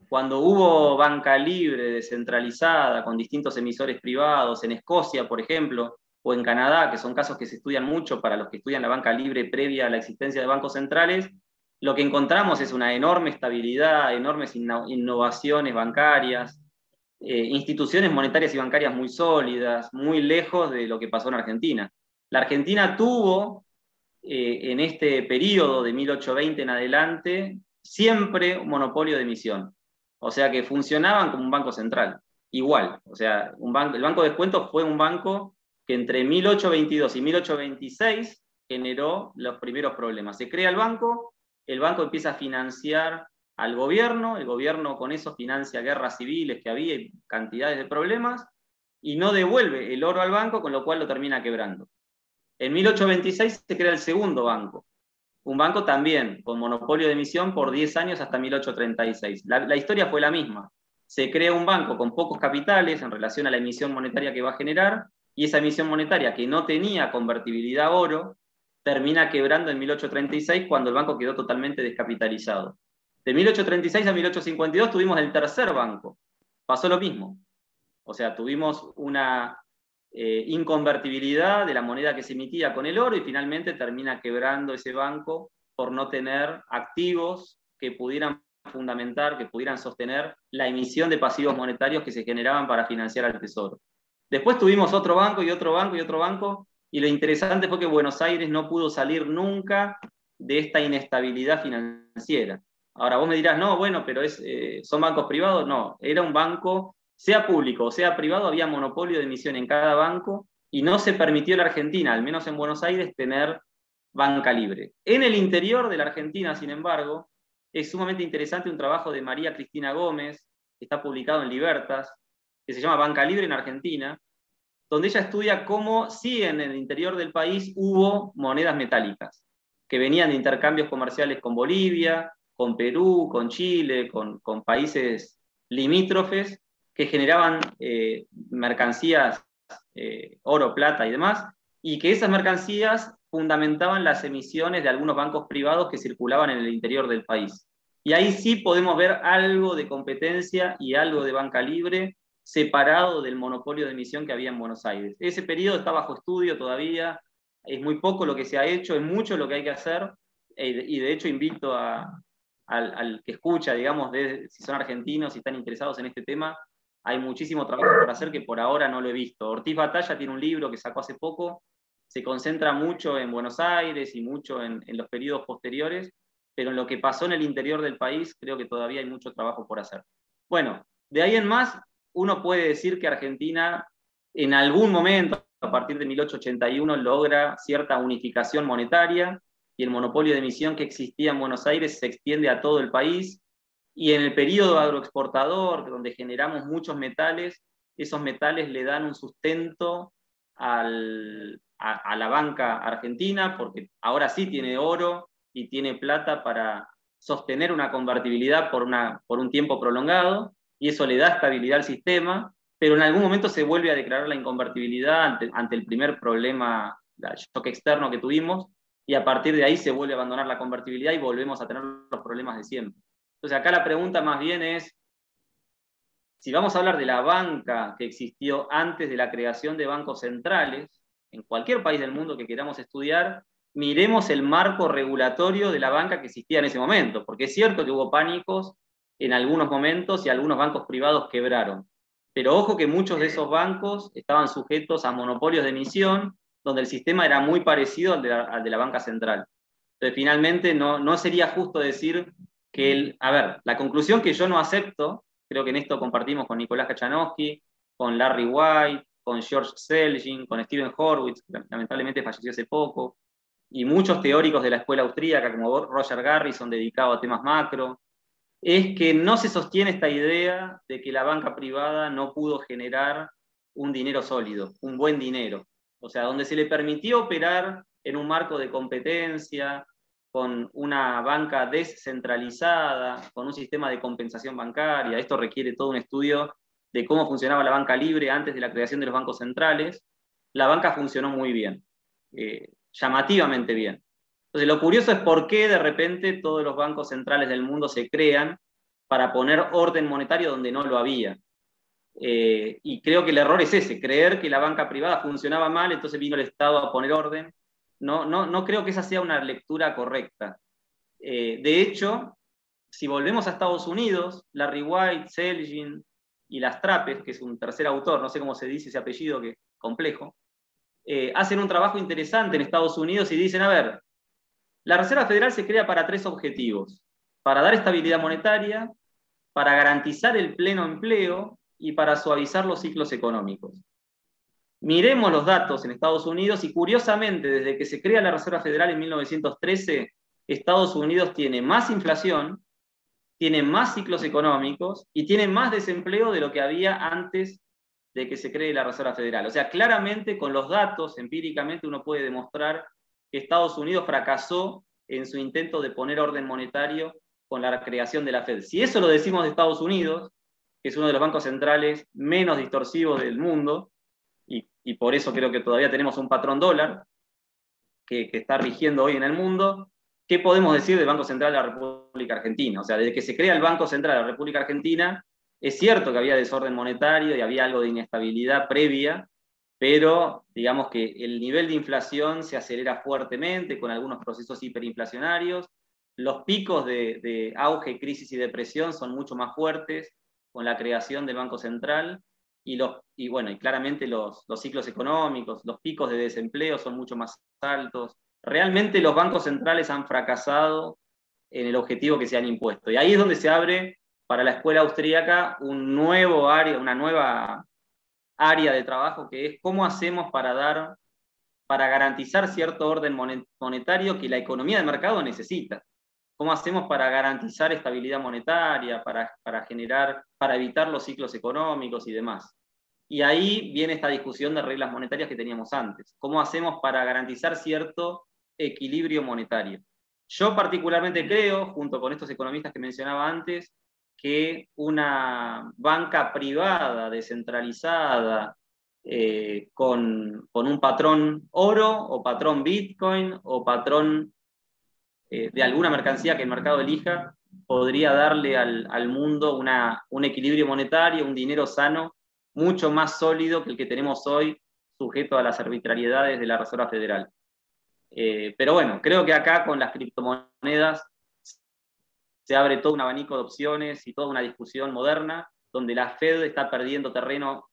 Cuando hubo banca libre, descentralizada, con distintos emisores privados, en Escocia, por ejemplo, o en Canadá, que son casos que se estudian mucho para los que estudian la banca libre previa a la existencia de bancos centrales, lo que encontramos es una enorme estabilidad, enormes innovaciones bancarias, eh, instituciones monetarias y bancarias muy sólidas, muy lejos de lo que pasó en Argentina. La Argentina tuvo eh, en este periodo de 1820 en adelante siempre un monopolio de emisión, o sea que funcionaban como un banco central, igual, o sea, el Banco de Descuentos fue un banco que entre 1822 y 1826 generó los primeros problemas. Se crea el banco, el banco empieza a financiar al gobierno, el gobierno con eso financia guerras civiles que había y cantidades de problemas, y no devuelve el oro al banco, con lo cual lo termina quebrando. En 1826 se crea el segundo banco, un banco también con monopolio de emisión por 10 años hasta 1836. La, la, historia fue la misma. Se crea un banco con pocos capitales en relación a la emisión monetaria que va a generar, y esa emisión monetaria que no tenía convertibilidad a oro, termina quebrando en 1836 cuando el banco quedó totalmente descapitalizado. De 1836 a 1852 tuvimos el tercer banco. Pasó lo mismo. O sea, tuvimos una eh, inconvertibilidad de la moneda que se emitía con el oro y finalmente termina quebrando ese banco por no tener activos que pudieran fundamentar, que pudieran sostener la emisión de pasivos monetarios que se generaban para financiar al Tesoro. Después tuvimos otro banco y otro banco y otro banco, y lo interesante fue que Buenos Aires no pudo salir nunca de esta inestabilidad financiera. Ahora vos me dirás, no, bueno, pero es, eh, son bancos privados. No, era un banco, sea público o sea privado, había monopolio de emisión en cada banco y no se permitió en la Argentina, al menos en Buenos Aires, tener banca libre. En el interior de la Argentina, sin embargo, es sumamente interesante un trabajo de María Cristina Gómez, que está publicado en Libertas, que se llama Banca Libre en Argentina, donde ella estudia cómo sí en el interior del país hubo monedas metálicas, que venían de intercambios comerciales con Bolivia, con Perú, con Chile, con, países limítrofes que generaban eh, mercancías, eh, oro, plata y demás, y que esas mercancías fundamentaban las emisiones de algunos bancos privados que circulaban en el interior del país. Y ahí sí podemos ver algo de competencia y algo de banca libre separado del monopolio de emisión que había en Buenos Aires. Ese periodo está bajo estudio todavía, es muy poco lo que se ha hecho, es mucho lo que hay que hacer, eh, y de hecho invito a, al, que escucha, digamos, de, si son argentinos, si están interesados en este tema, hay muchísimo trabajo por hacer que por ahora no lo he visto. Ortiz Batalla tiene un libro que sacó hace poco, se concentra mucho en Buenos Aires y mucho en, los periodos posteriores, pero en lo que pasó en el interior del país creo que todavía hay mucho trabajo por hacer. Bueno, de ahí en más, uno puede decir que Argentina en algún momento, a partir de 1881, logra cierta unificación monetaria, y el monopolio de emisión que existía en Buenos Aires se extiende a todo el país. Y en el periodo agroexportador, donde generamos muchos metales, esos metales le dan un sustento a, la banca argentina, porque ahora sí tiene oro y tiene plata para sostener una convertibilidad por, un tiempo prolongado, y eso le da estabilidad al sistema, pero en algún momento se vuelve a declarar la inconvertibilidad ante, ante el primer problema, el shock externo que tuvimos, y a partir de ahí se vuelve a abandonar la convertibilidad y volvemos a tener los problemas de siempre. Entonces acá la pregunta más bien es, si vamos a hablar de la banca que existió antes de la creación de bancos centrales, en cualquier país del mundo que queramos estudiar, miremos el marco regulatorio de la banca que existía en ese momento, porque es cierto que hubo pánicos en algunos momentos y algunos bancos privados quebraron. Pero ojo que muchos de esos bancos estaban sujetos a monopolios de emisión donde el sistema era muy parecido al de la, banca central. Entonces, finalmente, no, no sería justo decir que el, a ver, la conclusión que yo no acepto, creo que en esto compartimos con Nicolás Kachanowski, con Larry White, con George Selgin, con Steven Horwitz, que lamentablemente falleció hace poco, y muchos teóricos de la escuela austríaca, como Roger Garrison, dedicado a temas macro, es que no se sostiene esta idea de que la banca privada no pudo generar un dinero sólido, un buen dinero. O sea, donde se le permitió operar en un marco de competencia, con una banca descentralizada, con un sistema de compensación bancaria. Esto requiere todo un estudio de cómo funcionaba la banca libre antes de la creación de los bancos centrales. La banca funcionó muy bien, eh, llamativamente bien. Entonces, lo curioso es por qué de repente todos los bancos centrales del mundo se crean para poner orden monetario donde no lo había. Eh, y creo que el error es ese, creer que la banca privada funcionaba mal, entonces vino el Estado a poner orden. No, no, no creo que esa sea una lectura correcta. Eh, de hecho, si volvemos a Estados Unidos, Larry White, Selgin y Las Trapes, que es un tercer autor, no sé cómo se dice ese apellido, que complejo, eh, hacen un trabajo interesante en Estados Unidos y dicen, a ver, la Reserva Federal se crea para tres objetivos, para dar estabilidad monetaria, para garantizar el pleno empleo y para suavizar los ciclos económicos. Miremos los datos en Estados Unidos y curiosamente, desde que se crea la Reserva Federal en 1913, Estados Unidos tiene más inflación, tiene más ciclos económicos y tiene más desempleo de lo que había antes de que se cree la Reserva Federal. O sea, claramente con los datos, empíricamente, uno puede demostrar que Estados Unidos fracasó en su intento de poner orden monetario con la creación de la Fed. Si eso lo decimos de Estados Unidos, es uno de los bancos centrales menos distorsivos del mundo, y, por eso creo que todavía tenemos un patrón dólar que, está rigiendo hoy en el mundo, ¿qué podemos decir del Banco Central de la República Argentina? O sea, desde que se crea el Banco Central de la República Argentina, es cierto que había desorden monetario y había algo de inestabilidad previa, pero digamos que el nivel de inflación se acelera fuertemente con algunos procesos hiperinflacionarios, los picos de, auge, crisis y depresión son mucho más fuertes con la creación del Banco Central y, y bueno, y claramente los, los ciclos económicos, los picos de desempleo son mucho más altos. Realmente los bancos centrales han fracasado en el objetivo que se han impuesto. Y ahí es donde se abre para la escuela austríaca un nuevo área, una nueva área de trabajo que es cómo hacemos para dar, para garantizar cierto orden monetario que la economía de mercado necesita. ¿Cómo hacemos para garantizar estabilidad monetaria, para, para generar, para evitar los ciclos económicos y demás? Y ahí viene esta discusión de reglas monetarias que teníamos antes. ¿Cómo hacemos para garantizar cierto equilibrio monetario? Yo particularmente creo, junto con estos economistas que mencionaba antes, que una banca privada descentralizada eh, con, un patrón oro o patrón bitcoin o patrón eh, de alguna mercancía que el mercado elija podría darle al, mundo un equilibrio monetario, un dinero sano mucho más sólido que el que tenemos hoy sujeto a las arbitrariedades de la Reserva Federal. Eh, pero bueno, creo que acá con las criptomonedas se abre todo un abanico de opciones y toda una discusión moderna, donde la Fed está perdiendo terreno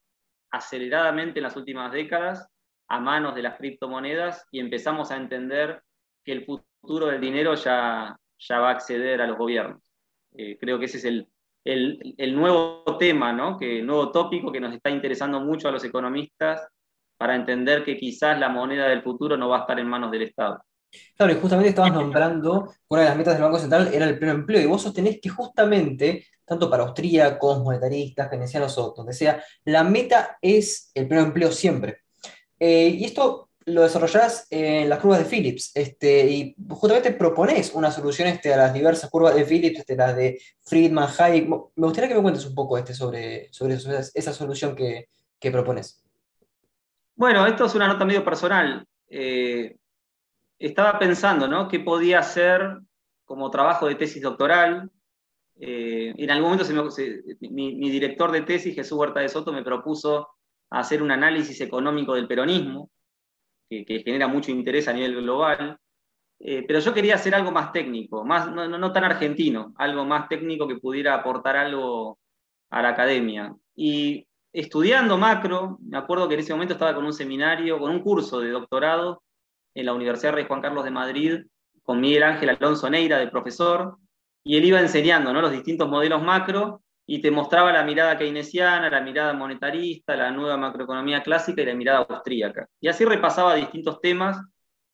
aceleradamente en las últimas décadas a manos de las criptomonedas y empezamos a entender que el futuro del dinero ya, ya va a acceder a los gobiernos. Eh, creo que ese es el, el, nuevo tema, ¿no? que, el nuevo tópico que nos está interesando mucho a los economistas para entender que quizás la moneda del futuro no va a estar en manos del Estado. Claro, y justamente estabas nombrando una de las metas del Banco Central era el pleno empleo, y vos sostenés que justamente, tanto para austríacos, monetaristas, keynesianos o donde sea, la meta es el pleno empleo siempre. Eh, y esto lo desarrollás en las curvas de Phillips, este, y justamente proponés una solución este, a las diversas curvas de Phillips, este, las de Friedman, Hayek. Me gustaría que me cuentes un poco este, sobre, sobre esa, solución que, que propones. Bueno, esto es una nota medio personal. Eh, estaba pensando, ¿no? ¿Qué podía hacer como trabajo de tesis doctoral? Eh, en algún momento mi, director de tesis, Jesús Huerta de Soto, me propuso hacer un análisis económico del peronismo, que, genera mucho interés a nivel global, eh, pero yo quería hacer algo más técnico, más, no, tan argentino, algo más técnico que pudiera aportar algo a la academia. Y estudiando macro, me acuerdo que en ese momento estaba con un seminario, con un curso de doctorado en la Universidad Rey Juan Carlos de Madrid con Miguel Ángel Alonso Neira de profesor, y él iba enseñando ¿no? los distintos modelos macro y te mostraba la mirada keynesiana, la mirada monetarista, la nueva macroeconomía clásica y la mirada austríaca. Y así repasaba distintos temas.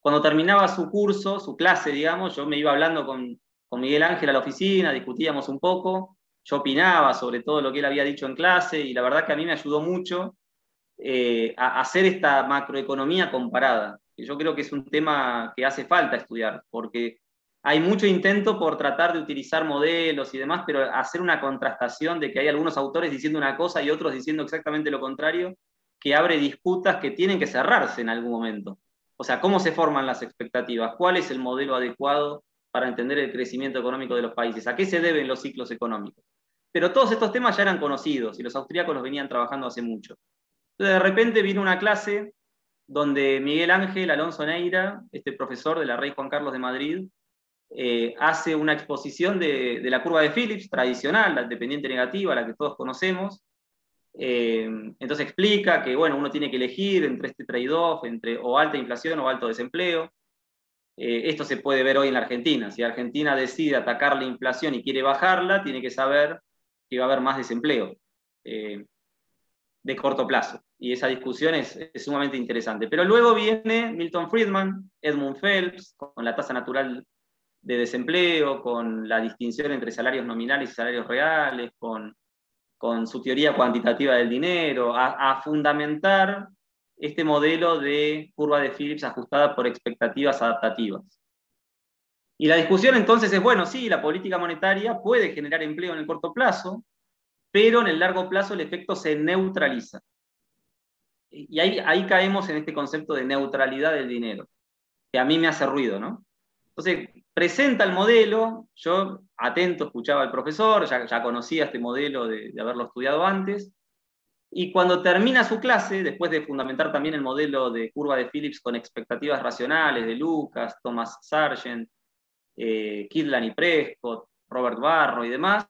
Cuando terminaba su curso, su clase, digamos, yo me iba hablando con, con Miguel Ángel a la oficina, discutíamos un poco, yo opinaba sobre todo lo que él había dicho en clase y la verdad que a mí me ayudó mucho eh, a hacer esta macroeconomía comparada yo creo que es un tema que hace falta estudiar, porque hay mucho intento por tratar de utilizar modelos y demás, pero hacer una contrastación de que hay algunos autores diciendo una cosa y otros diciendo exactamente lo contrario, que abre disputas que tienen que cerrarse en algún momento. O sea, ¿cómo se forman las expectativas? ¿Cuál es el modelo adecuado para entender el crecimiento económico de los países? ¿A qué se deben los ciclos económicos? Pero todos estos temas ya eran conocidos y los austríacos los venían trabajando hace mucho. Entonces, de repente vino una clase donde Miguel Ángel Alonso Neira, este profesor de la Rey Juan Carlos de Madrid, eh, hace una exposición de, la curva de Phillips, tradicional, la dependiente negativa, la que todos conocemos. Eh, entonces explica que bueno, uno tiene que elegir entre este trade-off, entre o alta inflación o alto desempleo. Eh, esto se puede ver hoy en la Argentina. Si Argentina decide atacar la inflación y quiere bajarla, tiene que saber que va a haber más desempleo. de corto plazo. Y esa discusión es, sumamente interesante. Pero luego viene Milton Friedman, Edmund Phelps, con la tasa natural de desempleo, con la distinción entre salarios nominales y salarios reales, con, con su teoría cuantitativa del dinero, a, fundamentar este modelo de curva de Phillips ajustada por expectativas adaptativas. Y la discusión entonces es, bueno, sí, la política monetaria puede generar empleo en el corto plazo, pero en el largo plazo el efecto se neutraliza. Y ahí, ahí caemos en este concepto de neutralidad del dinero, que a mí me hace ruido, ¿no? Entonces, presenta el modelo, yo atento escuchaba al profesor, ya, conocía este modelo de, haberlo estudiado antes, y cuando termina su clase, después de fundamentar también el modelo de curva de Phillips con expectativas racionales de Lucas, Thomas Sargent, eh, Kidlan y Prescott, Robert Barro y demás,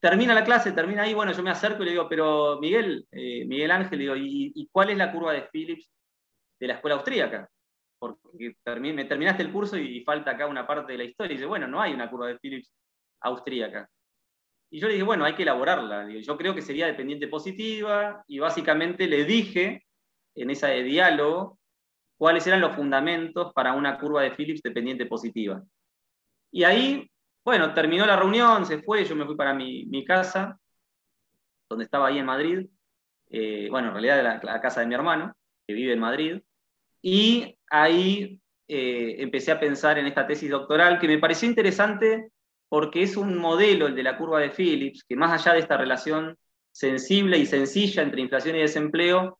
termina la clase, termina ahí, bueno, yo me acerco y le digo, pero Miguel, eh, Miguel Ángel, digo, ¿y, cuál es la curva de Phillips de la escuela austríaca? Porque me terminaste el curso y, falta acá una parte de la historia. Y dice, bueno, no hay una curva de Phillips austríaca. Y yo le dije, bueno, hay que elaborarla. yo creo que sería dependiente positiva y básicamente le dije en ese diálogo cuáles eran los fundamentos para una curva de Phillips dependiente positiva. Y ahí bueno, terminó la reunión, se fue, yo me fui para mi, casa, donde estaba ahí en Madrid, eh, bueno, en realidad la, la, casa de mi hermano, que vive en Madrid, y ahí eh, empecé a pensar en esta tesis doctoral que me pareció interesante porque es un modelo, el de la curva de Phillips, que más allá de esta relación sensible y sencilla entre inflación y desempleo,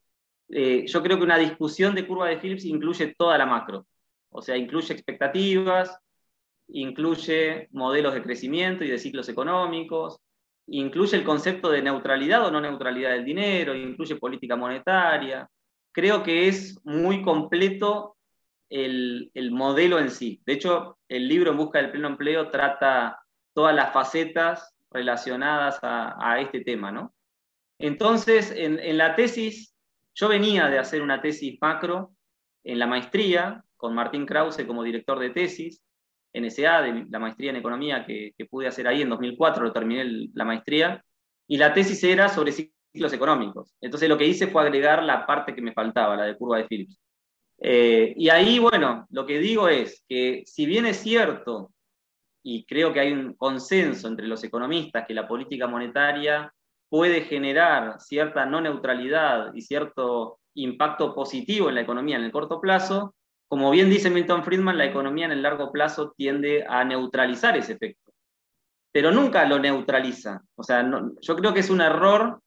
eh, yo creo que una discusión de curva de Phillips incluye toda la macro, o sea, incluye expectativas, incluye modelos de crecimiento y de ciclos económicos, incluye el concepto de neutralidad o no neutralidad del dinero, incluye política monetaria. Creo que es muy completo el, modelo en sí. De hecho, el libro En Busca del Pleno Empleo trata todas las facetas relacionadas a, este tema. ¿no? Entonces, en, en la tesis, yo venía de hacer una tesis macro en la maestría, con Martín Krause como director de tesis, NSA, de la maestría en economía que, pude hacer ahí en 2004, lo terminé la maestría, y la tesis era sobre ciclos económicos. Entonces lo que hice fue agregar la parte que me faltaba, la de curva de Phillips. Eh, y ahí, bueno, lo que digo es que si bien es cierto, y creo que hay un consenso entre los economistas, que la política monetaria puede generar cierta no neutralidad y cierto impacto positivo en la economía en el corto plazo, como bien dice Milton Friedman, la economía en el largo plazo tiende a neutralizar ese efecto, pero nunca lo neutraliza. O sea, yo creo que es un error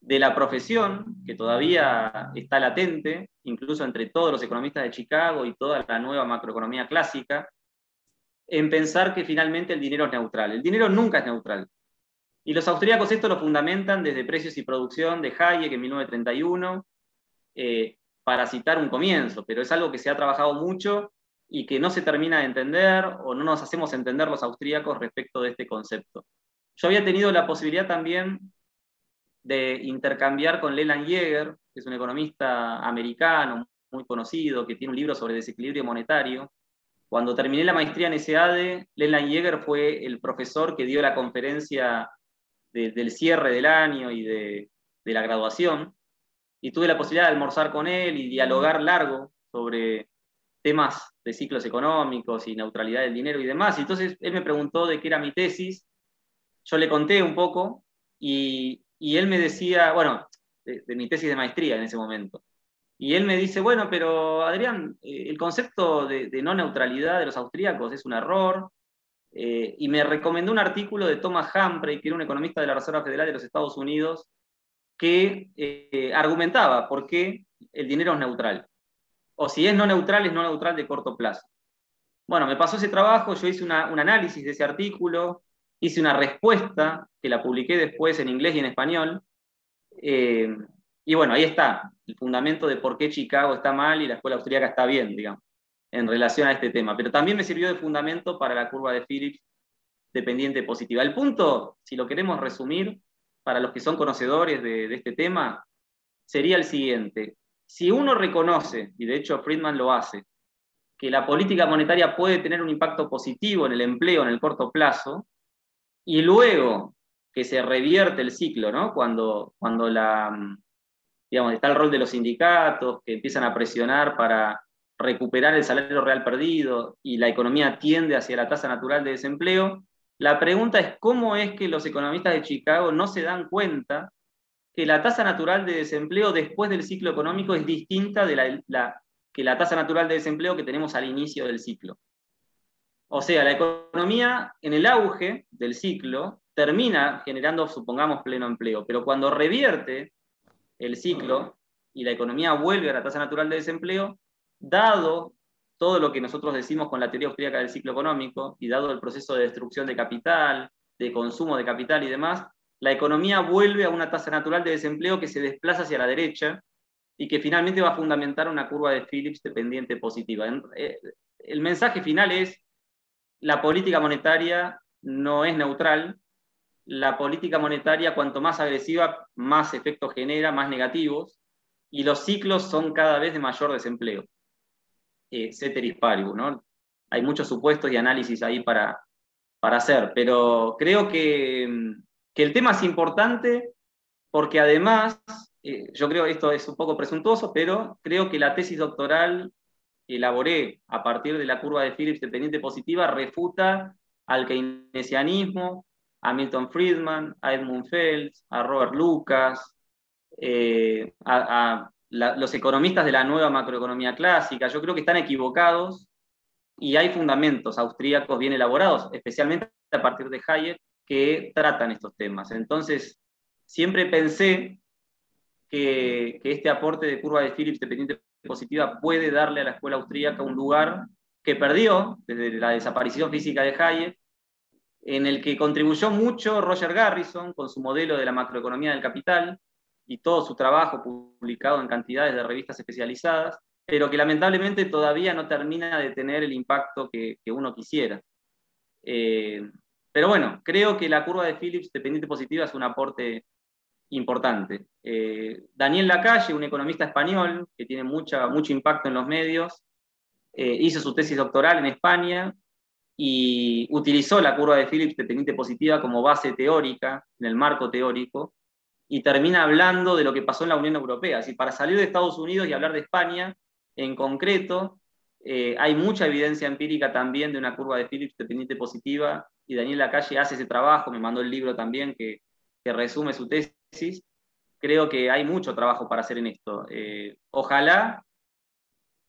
de la profesión que todavía está latente, incluso entre todos los economistas de Chicago y toda la nueva macroeconomía clásica, en pensar que finalmente el dinero es neutral. El dinero nunca es neutral. Y los austríacos esto lo fundamentan desde Precios y Producción de Hayek en 1931, para citar un comienzo, pero es algo que se ha trabajado mucho y que no se termina de entender o no nos hacemos entender los austríacos respecto de este concepto. Yo había tenido la posibilidad también de intercambiar con Leland Yeager, que es un economista americano muy conocido, que tiene un libro sobre desequilibrio monetario. Cuando terminé la maestría en SADE, Leland Yeager fue el profesor que dio la conferencia del cierre del año y de, de la graduación y tuve la posibilidad de almorzar con él y dialogar largo sobre temas de ciclos económicos y neutralidad del dinero y demás. Y entonces él me preguntó de qué era mi tesis, yo le conté un poco y, él me decía, bueno, de, mi tesis de maestría en ese momento. Y él me dice, bueno, pero Adrián, eh, el concepto de, no neutralidad de los austríacos es un error. Eh, y me recomendó un artículo de Thomas Humphrey, que era un economista de la Reserva Federal de los Estados Unidos, que eh, argumentaba por qué el dinero es neutral. O si es no neutral, es no neutral de corto plazo. Bueno, me pasó ese trabajo, yo hice un análisis de ese artículo, hice una respuesta que la publiqué después en inglés y en español. Eh, y bueno, ahí está el fundamento de por qué Chicago está mal y la escuela austríaca está bien, digamos, en relación a este tema. Pero también me sirvió de fundamento para la curva de Phillips dependiente positiva. El punto, si lo queremos resumir, para los que son conocedores de, este tema, sería el siguiente. Si uno reconoce, y de hecho Friedman lo hace, que la política monetaria puede tener un impacto positivo en el empleo en el corto plazo, y luego que se revierte el ciclo, ¿no? cuando, la, está el rol de los sindicatos que empiezan a presionar para recuperar el salario real perdido y la economía tiende hacia la tasa natural de desempleo, la pregunta es cómo es que los economistas de Chicago no se dan cuenta que la tasa natural de desempleo después del ciclo económico es distinta de la, que la tasa natural de desempleo que tenemos al inicio del ciclo. O sea, la economía en el auge del ciclo termina generando, supongamos, pleno empleo, pero cuando revierte el ciclo y la economía vuelve a la tasa natural de desempleo, dado todo lo que nosotros decimos con la teoría austríaca del ciclo económico y dado el proceso de destrucción de capital, de consumo de capital y demás, la economía vuelve a una tasa natural de desempleo que se desplaza hacia la derecha y que finalmente va a fundamentar una curva de Phillips dependiente positiva. Eh, el mensaje final es, la política monetaria no es neutral, la política monetaria cuanto más agresiva, más efectos genera, más negativos, y los ciclos son cada vez de mayor desempleo. Eh, ceteris ¿no? Hay muchos supuestos y análisis ahí para, para hacer, pero creo que, que el tema es importante porque además, eh, yo creo esto es un poco presuntuoso, pero creo que la tesis doctoral que elaboré a partir de la curva de Phillips dependiente positiva refuta al keynesianismo, a Milton Friedman, a Edmund Phelps, a Robert Lucas, eh, a, los economistas de la nueva macroeconomía clásica, yo creo que están equivocados y hay fundamentos austríacos bien elaborados, especialmente a partir de Hayek, que tratan estos temas. Entonces, siempre pensé que, este aporte de curva de Phillips dependiente positiva puede darle a la escuela austríaca un lugar que perdió desde la desaparición física de Hayek, en el que contribuyó mucho Roger Garrison con su modelo de la macroeconomía del capital, y todo su trabajo publicado en cantidades de revistas especializadas, pero que lamentablemente todavía no termina de tener el impacto que, uno quisiera. Eh, pero bueno, creo que la curva de Phillips dependiente positiva es un aporte importante. Eh, Daniel Lacalle, un economista español que tiene mucha, mucho impacto en los medios, eh, hizo su tesis doctoral en España y utilizó la curva de Phillips dependiente positiva como base teórica, en el marco teórico, y termina hablando de lo que pasó en la Unión Europea. Así, para salir de Estados Unidos y hablar de España en concreto, eh, hay mucha evidencia empírica también de una curva de Phillips dependiente positiva, y Daniel Lacalle hace ese trabajo, me mandó el libro también que, resume su tesis. Creo que hay mucho trabajo para hacer en esto. Eh, ojalá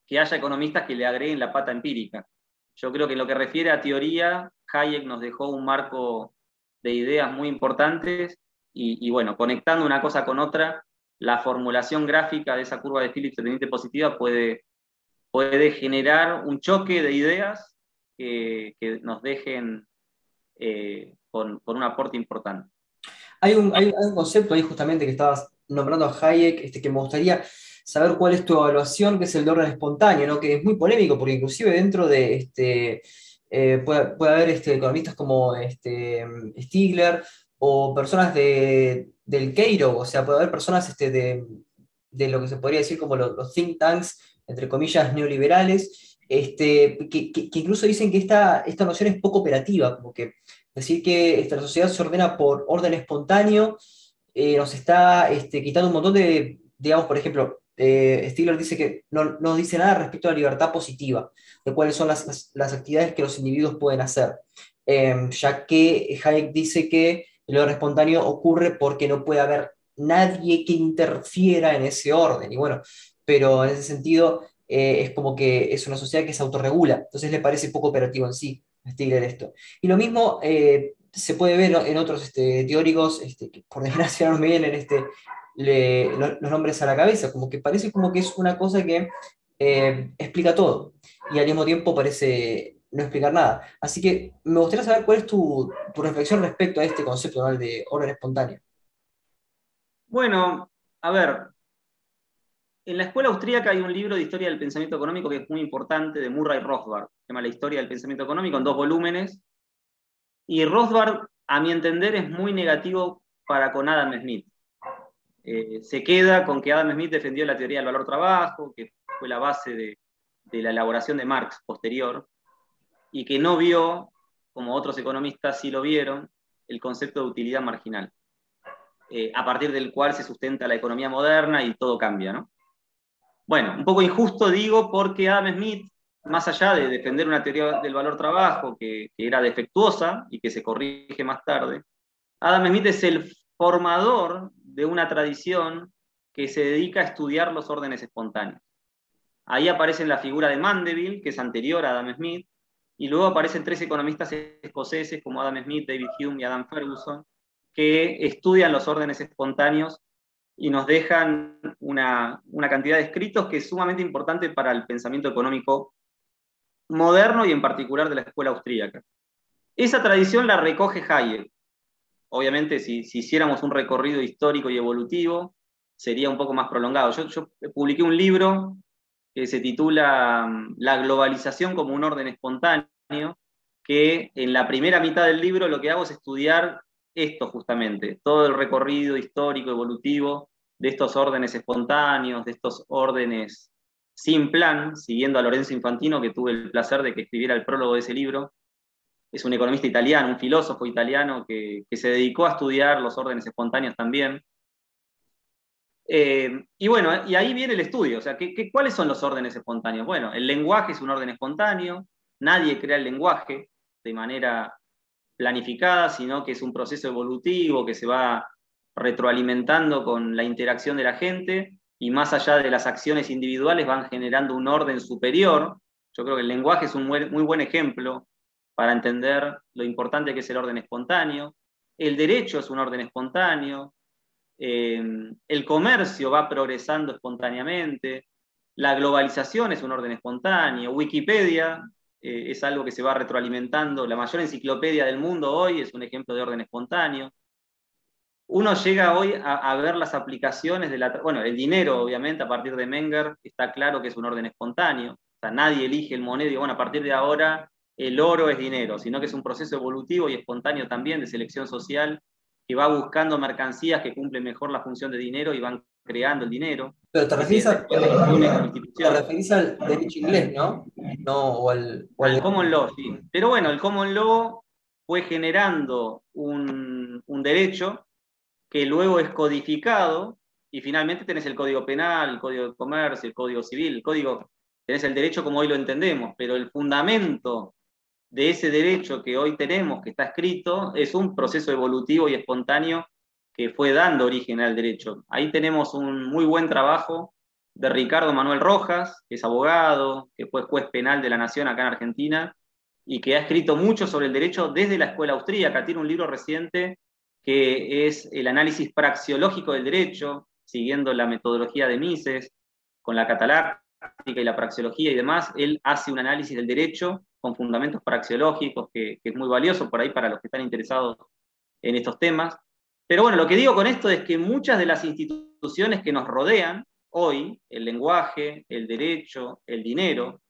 que haya economistas que le agreguen la pata empírica. Yo creo que en lo que refiere a teoría, Hayek nos dejó un marco de ideas muy importantes y, bueno, conectando una cosa con otra, la formulación gráfica de esa curva de Phillips dependiente positiva puede, puede generar un choque de ideas que, nos dejen eh, con, un aporte importante. Hay un, hay un, concepto ahí justamente que estabas nombrando a Hayek, este, que me gustaría saber cuál es tu evaluación, que es el de orden espontáneo, que es muy polémico, porque inclusive dentro de este, eh, puede, puede, haber este, economistas como este, Stigler o personas de, del Keiro, o sea, puede haber personas este, de, de, lo que se podría decir como los, think tanks, entre comillas, neoliberales, este, que, que, incluso dicen que esta, esta noción es poco operativa, como que decir que esta, sociedad se ordena por orden espontáneo eh, nos está este, quitando un montón de, digamos, por ejemplo, eh, Stigler dice que no, no, dice nada respecto a la libertad positiva, de cuáles son las, las, las actividades que los individuos pueden hacer, em, ya que Hayek dice que el orden espontáneo ocurre porque no puede haber nadie que interfiera en ese orden. Y bueno, pero en ese sentido eh, es como que es una sociedad que se autorregula, entonces le parece poco operativo en sí Stigler esto. Y lo mismo eh, se puede ver en otros este, teóricos, este, que por desgracia no me vienen este, los nombres a la cabeza, como que parece como que es una cosa que eh, explica todo y al mismo tiempo parece no explicar nada. Así que me gustaría saber cuál es tu, reflexión respecto a este concepto de orden espontáneo. Bueno, a ver, en la escuela austríaca hay un libro de historia del pensamiento económico que es muy importante, de Murray Rothbard, se llama La historia del pensamiento económico, en dos volúmenes. Y Rothbard, a mi entender, es muy negativo para con Adam Smith. Eh, se queda con que Adam Smith defendió la teoría del valor trabajo, que fue la base de, de la elaboración de Marx posterior, y que no vio, como otros economistas sí lo vieron, el concepto de utilidad marginal. eh, a partir del cual se sustenta la economía moderna y todo cambia, ¿no? Bueno, un poco injusto digo porque Adam Smith, más allá de defender una teoría del valor trabajo que, era defectuosa y que se corrige más tarde, Adam Smith es el formador de una tradición que se dedica a estudiar los órdenes espontáneos. Ahí aparece la figura de Mandeville, que es anterior a Adam Smith, y luego aparecen tres economistas escoceses como Adam Smith, David Hume y Adam Ferguson, que estudian los órdenes espontáneos y nos dejan una, cantidad de escritos que es sumamente importante para el pensamiento económico moderno y en particular de la escuela austríaca. Esa tradición la recoge Hayek. Obviamente, si, hiciéramos un recorrido histórico y evolutivo, sería un poco más prolongado. Yo, yo publiqué un libro que se titula mm, La globalización como un orden espontáneo, que en la primera mitad del libro lo que hago es estudiar esto justamente, todo el recorrido histórico, evolutivo de estos órdenes espontáneos, de estos órdenes sin plan, siguiendo a Lorenzo Infantino, que tuve el placer de que escribiera el prólogo de ese libro. Es un economista italiano, un filósofo italiano que, se dedicó a estudiar los órdenes espontáneos también. Eh, y bueno, y ahí viene el estudio, o sea, cuáles son los órdenes espontáneos? Bueno, el lenguaje es un orden espontáneo, nadie crea el lenguaje de manera planificada, sino que es un proceso evolutivo que se va retroalimentando con la interacción de la gente y más allá de las acciones individuales van generando un orden superior. Yo creo que el lenguaje es un muy buen ejemplo para entender lo importante que es el orden espontáneo. El derecho es un orden espontáneo. Eh, el comercio va progresando espontáneamente. La globalización es un orden espontáneo. Wikipedia eh, es algo que se va retroalimentando. La mayor enciclopedia del mundo hoy es un ejemplo de orden espontáneo. Uno llega hoy a, ver las aplicaciones de la... Bueno, el dinero, obviamente, a partir de Menger, está claro que es un orden espontáneo. O sea, nadie elige el moneda bueno, a partir de ahora el oro es dinero, sino que es un proceso evolutivo y espontáneo también de selección social que va buscando mercancías que cumplen mejor la función de dinero y van creando el dinero. Pero te refieres, al derecho inglés, ¿no? no o al, common law, sí. Pero bueno, el common law fue generando un, derecho que luego es codificado y finalmente tenés el código penal, el código de comercio, el código civil, el código, tenés el derecho como hoy lo entendemos, pero el fundamento de ese derecho que hoy tenemos, que está escrito, es un proceso evolutivo y espontáneo que fue dando origen al derecho. Ahí tenemos un muy buen trabajo de Ricardo Manuel Rojas, que es abogado, que fue juez penal de la Nación acá en Argentina, y que ha escrito mucho sobre el derecho desde la escuela austríaca. Tiene un libro reciente que es el análisis praxiológico del derecho, siguiendo la metodología de Mises, con la cataláctica y la praxeología y demás. Él hace un análisis del derecho con fundamentos praxeológicos, que, que es muy valioso por ahí para los que están interesados en estos temas. Pero bueno, lo que digo con esto es que muchas de las instituciones que nos rodean hoy, el lenguaje, el derecho, el dinero,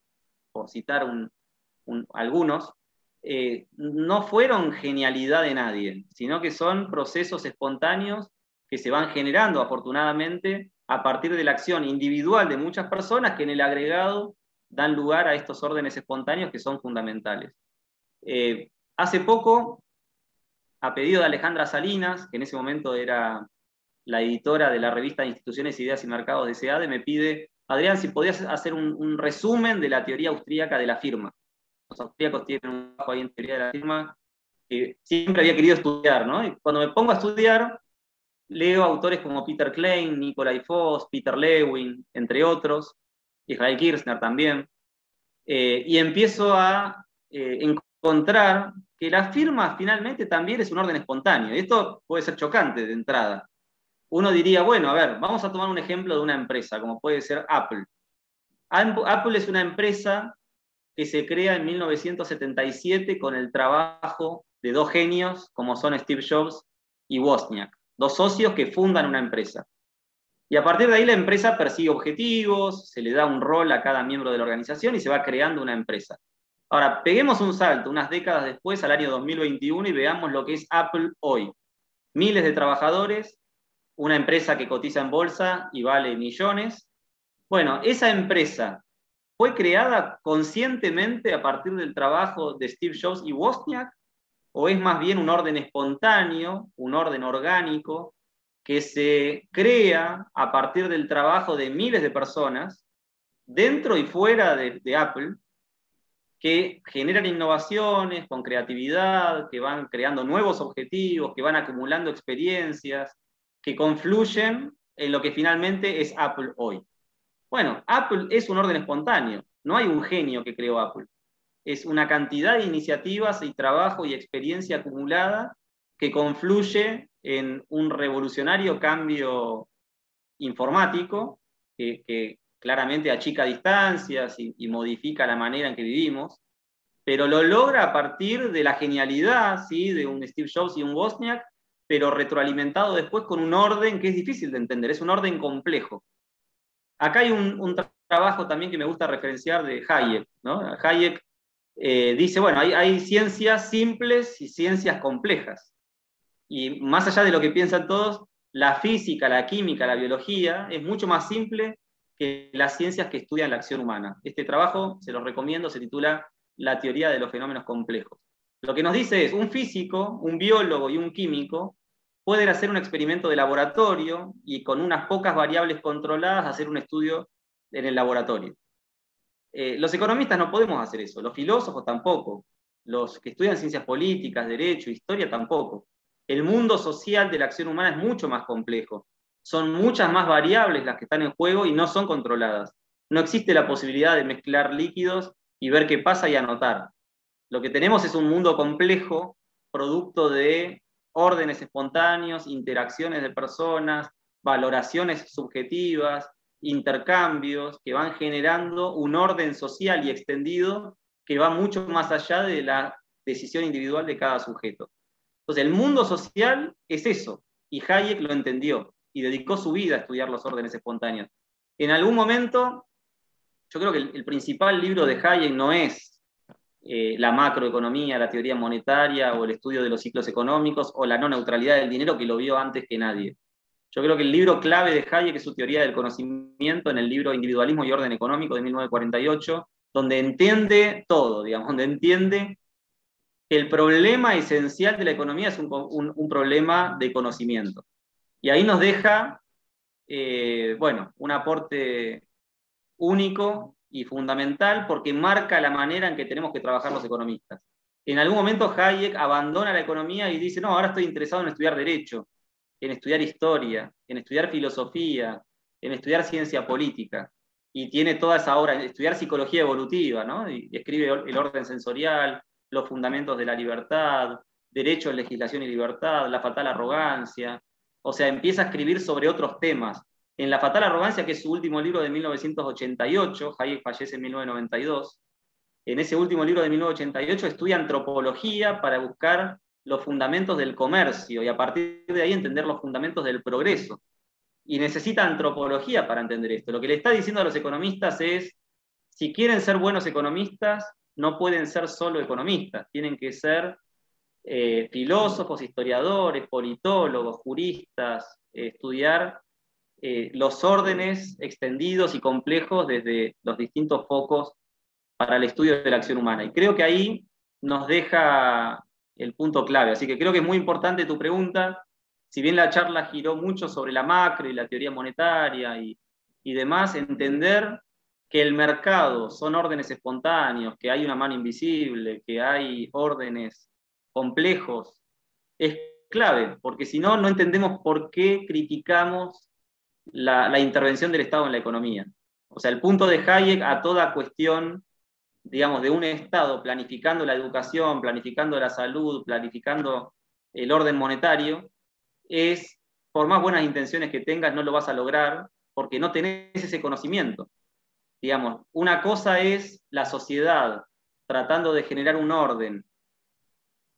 por citar algunos, eh, no fueron genialidad de nadie, sino que son procesos espontáneos que se van generando afortunadamente a partir de la acción individual de muchas personas que en el agregado dan lugar a estos órdenes espontáneos que son fundamentales. Eh, hace poco a pedido de Alejandra Salinas, que en ese momento era la editora de la revista de Instituciones, Ideas y Mercados de SEADE, me pide, Adrián, si podías hacer un, resumen de la teoría austríaca de la firma. Los austríacos tienen un trabajo ahí en teoría de la firma que siempre había querido estudiar, ¿no? Y cuando me pongo a estudiar, leo autores como Peter Klein, Nikolai Voss, Peter Lewin, entre otros, Israel Kirchner también, eh, y empiezo a eh, encontrar que la firma finalmente también es un orden espontáneo. Y esto puede ser chocante de entrada. Uno diría, bueno, a ver, vamos a tomar un ejemplo de una empresa, como puede ser Apple. Apple es una empresa que se crea en 1977 con el trabajo de dos genios como son Steve Jobs y Wozniak, dos socios que fundan una empresa. Y a partir de ahí la empresa persigue objetivos, se le da un rol a cada miembro de la organización y se va creando una empresa. Ahora, peguemos un salto unas décadas después, al año 2021, y veamos lo que es Apple hoy. Miles de trabajadores, una empresa que cotiza en bolsa y vale millones. Bueno, esa empresa fue creada conscientemente a partir del trabajo de Steve Jobs y Wozniak, o es más bien un orden espontáneo, un orden orgánico, que se crea a partir del trabajo de miles de personas, dentro y fuera de, Apple, que generan innovaciones con creatividad, que van creando nuevos objetivos, que van acumulando experiencias, que confluyen en lo que finalmente es Apple hoy. Bueno, Apple es un orden espontáneo, no hay un genio que creó Apple. Es una cantidad de iniciativas y trabajo y experiencia acumulada que confluye en un revolucionario cambio informático que, claramente achica distancias y, modifica la manera en que vivimos, pero lo logra a partir de la genialidad ¿sí? de un Steve Jobs y un Wozniak, pero retroalimentado después con un orden que es difícil de entender, es un orden complejo. Acá hay un, trabajo también que me gusta referenciar de Hayek. ¿no? Hayek eh, dice, bueno, hay, hay ciencias simples y ciencias complejas. Y más allá de lo que piensan todos, la física, la química, la biología es mucho más simple que las ciencias que estudian la acción humana. Este trabajo, se los recomiendo, se titula La teoría de los fenómenos complejos. Lo que nos dice es, un físico, un biólogo y un químico pueden hacer un experimento de laboratorio y con unas pocas variables controladas hacer un estudio en el laboratorio. Eh, los economistas no podemos hacer eso, los filósofos tampoco, los que estudian ciencias políticas, derecho, historia tampoco el mundo social de la acción humana es mucho más complejo. Son muchas más variables las que están en juego y no son controladas. No existe la posibilidad de mezclar líquidos y ver qué pasa y anotar. Lo que tenemos es un mundo complejo, producto de órdenes espontáneos, interacciones de personas, valoraciones subjetivas, intercambios que van generando un orden social y extendido que va mucho más allá de la decisión individual de cada sujeto. Entonces, el mundo social es eso, y Hayek lo entendió y dedicó su vida a estudiar los órdenes espontáneos. En algún momento, yo creo que el, principal libro de Hayek no es eh, la macroeconomía, la teoría monetaria o el estudio de los ciclos económicos o la no neutralidad del dinero que lo vio antes que nadie. Yo creo que el libro clave de Hayek es su teoría del conocimiento en el libro Individualismo y Orden Económico de 1948, donde entiende todo, digamos, donde entiende el problema esencial de la economía es un, problema de conocimiento. Y ahí nos deja, eh, bueno, un aporte único y fundamental porque marca la manera en que tenemos que trabajar los economistas. En algún momento Hayek abandona la economía y dice, no, ahora estoy interesado en estudiar derecho, en estudiar historia, en estudiar filosofía, en estudiar ciencia política. Y tiene toda esa obra, estudiar psicología evolutiva, ¿no? Y escribe el orden sensorial, los fundamentos de la libertad, derecho, legislación y libertad, la fatal arrogancia. O sea, empieza a escribir sobre otros temas. En La fatal arrogancia, que es su último libro de 1988, Hayek fallece en 1992, en ese último libro de 1988 estudia antropología para buscar los fundamentos del comercio y a partir de ahí entender los fundamentos del progreso. Y necesita antropología para entender esto. Lo que le está diciendo a los economistas es, si quieren ser buenos economistas, no pueden ser solo economistas, tienen que ser eh, filósofos, historiadores, politólogos, juristas, estudiar eh, los órdenes extendidos y complejos desde los distintos focos para el estudio de la acción humana. Y creo que ahí nos deja el punto clave. Así que creo que es muy importante tu pregunta. Si bien la charla giró mucho sobre la macro y la teoría monetaria y, y demás, entender que el mercado son órdenes espontáneos, que hay una mano invisible, que hay órdenes complejos, es clave, porque si no, no entendemos por qué criticamos la, intervención del Estado en la economía. O sea, el punto de Hayek a toda cuestión, digamos, de un Estado planificando la educación, planificando la salud, planificando el orden monetario, es, por más buenas intenciones que tengas, no lo vas a lograr porque no tenés ese conocimiento digamos, una cosa es la sociedad tratando de generar un orden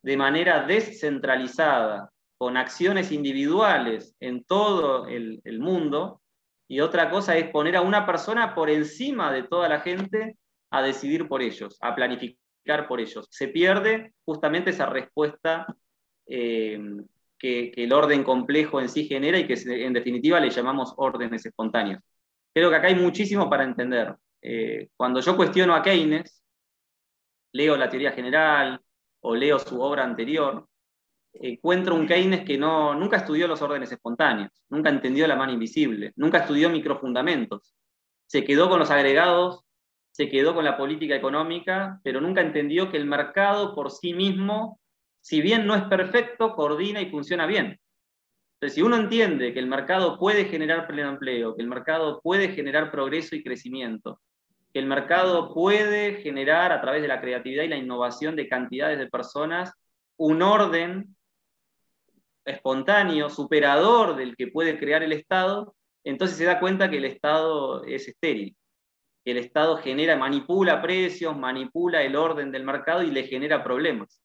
de manera descentralizada, con acciones individuales en todo el, mundo, y otra cosa es poner a una persona por encima de toda la gente a decidir por ellos, a planificar por ellos. Se pierde justamente esa respuesta eh, que, que, el orden complejo en sí genera y que en definitiva le llamamos órdenes espontáneos creo que acá hay muchísimo para entender. Eh, cuando yo cuestiono a Keynes, leo la teoría general o leo su obra anterior, encuentra un Keynes que no, nunca estudió los órdenes espontáneos, nunca entendió la mano invisible, nunca estudió microfundamentos. Se quedó con los agregados, se quedó con la política económica, pero nunca entendió que el mercado por sí mismo, si bien no es perfecto, coordina y funciona bien. Entonces, si uno entiende que el mercado puede generar pleno empleo, que el mercado puede generar progreso y crecimiento, que el mercado puede generar a través de la creatividad y la innovación de cantidades de personas un orden espontáneo, superador del que puede crear el Estado, entonces se da cuenta que el Estado es estéril, que el Estado genera, manipula precios, manipula el orden del mercado y le genera problemas.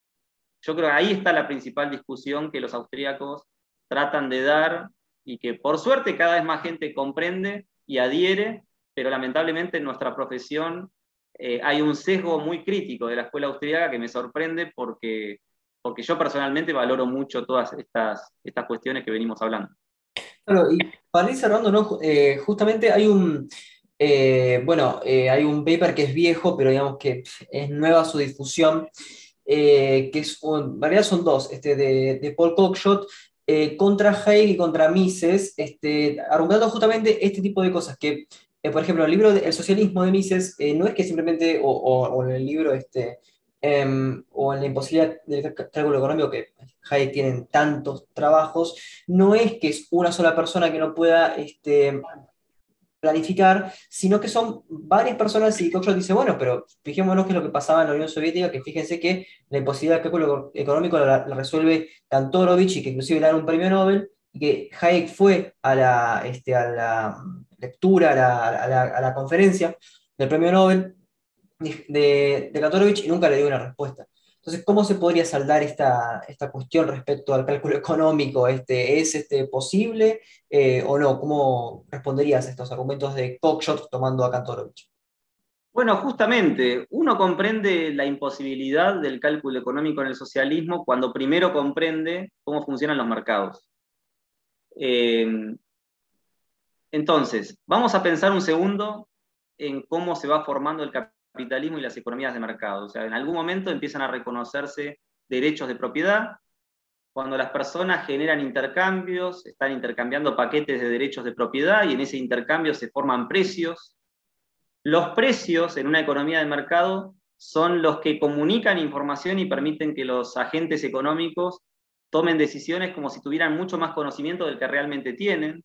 Yo creo que ahí está la principal discusión que los austríacos tratan de dar y que por suerte cada vez más gente comprende y adhiere, pero lamentablemente en nuestra profesión eh, hay un sesgo muy crítico de la escuela austríaca que me sorprende porque porque yo personalmente valoro mucho todas estas, estas cuestiones que venimos hablando. Claro, y para ir cerrando, ¿no? Eh, justamente hay un, eh, bueno, hay un paper que es viejo, pero digamos que es nueva su difusión, que es, en realidad son dos, este, de, de Paul Cockshot, contra Hale y contra Mises, este, argumentando justamente este tipo de cosas, que, por ejemplo, el libro El socialismo de Mises no es que simplemente, o, o en el libro este, Em, o en la imposibilidad del cálculo económico, que Hayek tienen tantos trabajos, no es que es una sola persona que no pueda este, planificar, sino que son varias personas y Cockshott dice, bueno, pero fijémonos qué es lo que pasaba en la Unión Soviética, que fíjense que la imposibilidad del cálculo económico la, resuelve Kantorovich y que inclusive le dan un premio Nobel, y que Hayek fue a la, este, a la lectura, a la, a la conferencia del premio Nobel, de, de y nunca le dio una respuesta. Entonces, ¿cómo se podría saldar esta, esta cuestión respecto al cálculo económico? Este, ¿Es este, posible eh, o no? ¿Cómo responderías a estos argumentos de Cockshot tomando a Kantorovich? Bueno, justamente, uno comprende la imposibilidad del cálculo económico en el socialismo cuando primero comprende cómo funcionan los mercados. Eh, entonces, vamos a pensar un segundo en cómo se va formando el capitalismo capitalismo y las economías de mercado. O sea, en algún momento empiezan a reconocerse derechos de propiedad. Cuando las personas generan intercambios, están intercambiando paquetes de derechos de propiedad y en ese intercambio se forman precios. Los precios en una economía de mercado son los que comunican información y permiten que los agentes económicos tomen decisiones como si tuvieran mucho más conocimiento del que realmente tienen.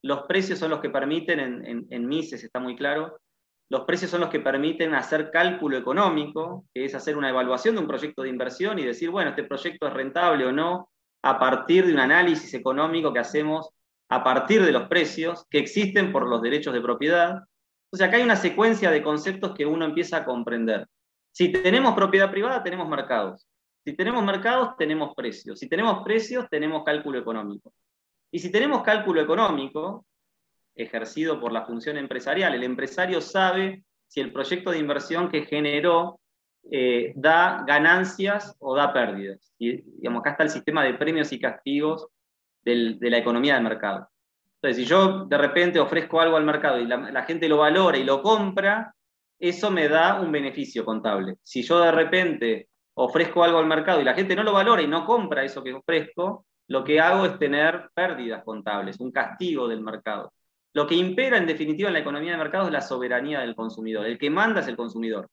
Los precios son los que permiten, en, en Mises está muy claro, los precios son los que permiten hacer cálculo económico, que es hacer una evaluación de un proyecto de inversión y decir, bueno, este proyecto es rentable o no, a partir de un análisis económico que hacemos a partir de los precios que existen por los derechos de propiedad. Sea, acá hay una secuencia de conceptos que uno empieza a comprender. Si tenemos propiedad privada, tenemos mercados. Si tenemos mercados, tenemos precios. Si tenemos precios, tenemos cálculo económico. Y si tenemos cálculo económico, ejercido por la función empresarial. El empresario sabe si el proyecto de inversión que generó eh, da ganancias o da pérdidas. Y, digamos, acá está el sistema de premios y castigos de la economía del mercado. Entonces, si yo de repente ofrezco algo al mercado y la, gente lo valora y lo compra, eso me da un beneficio contable. Si yo de repente ofrezco algo al mercado y la gente no lo valora y no compra eso que ofrezco, lo que hago es tener pérdidas contables, un castigo del mercado. Lo que impera en definitiva en la economía de mercado es la soberanía del consumidor. El que manda es el consumidor.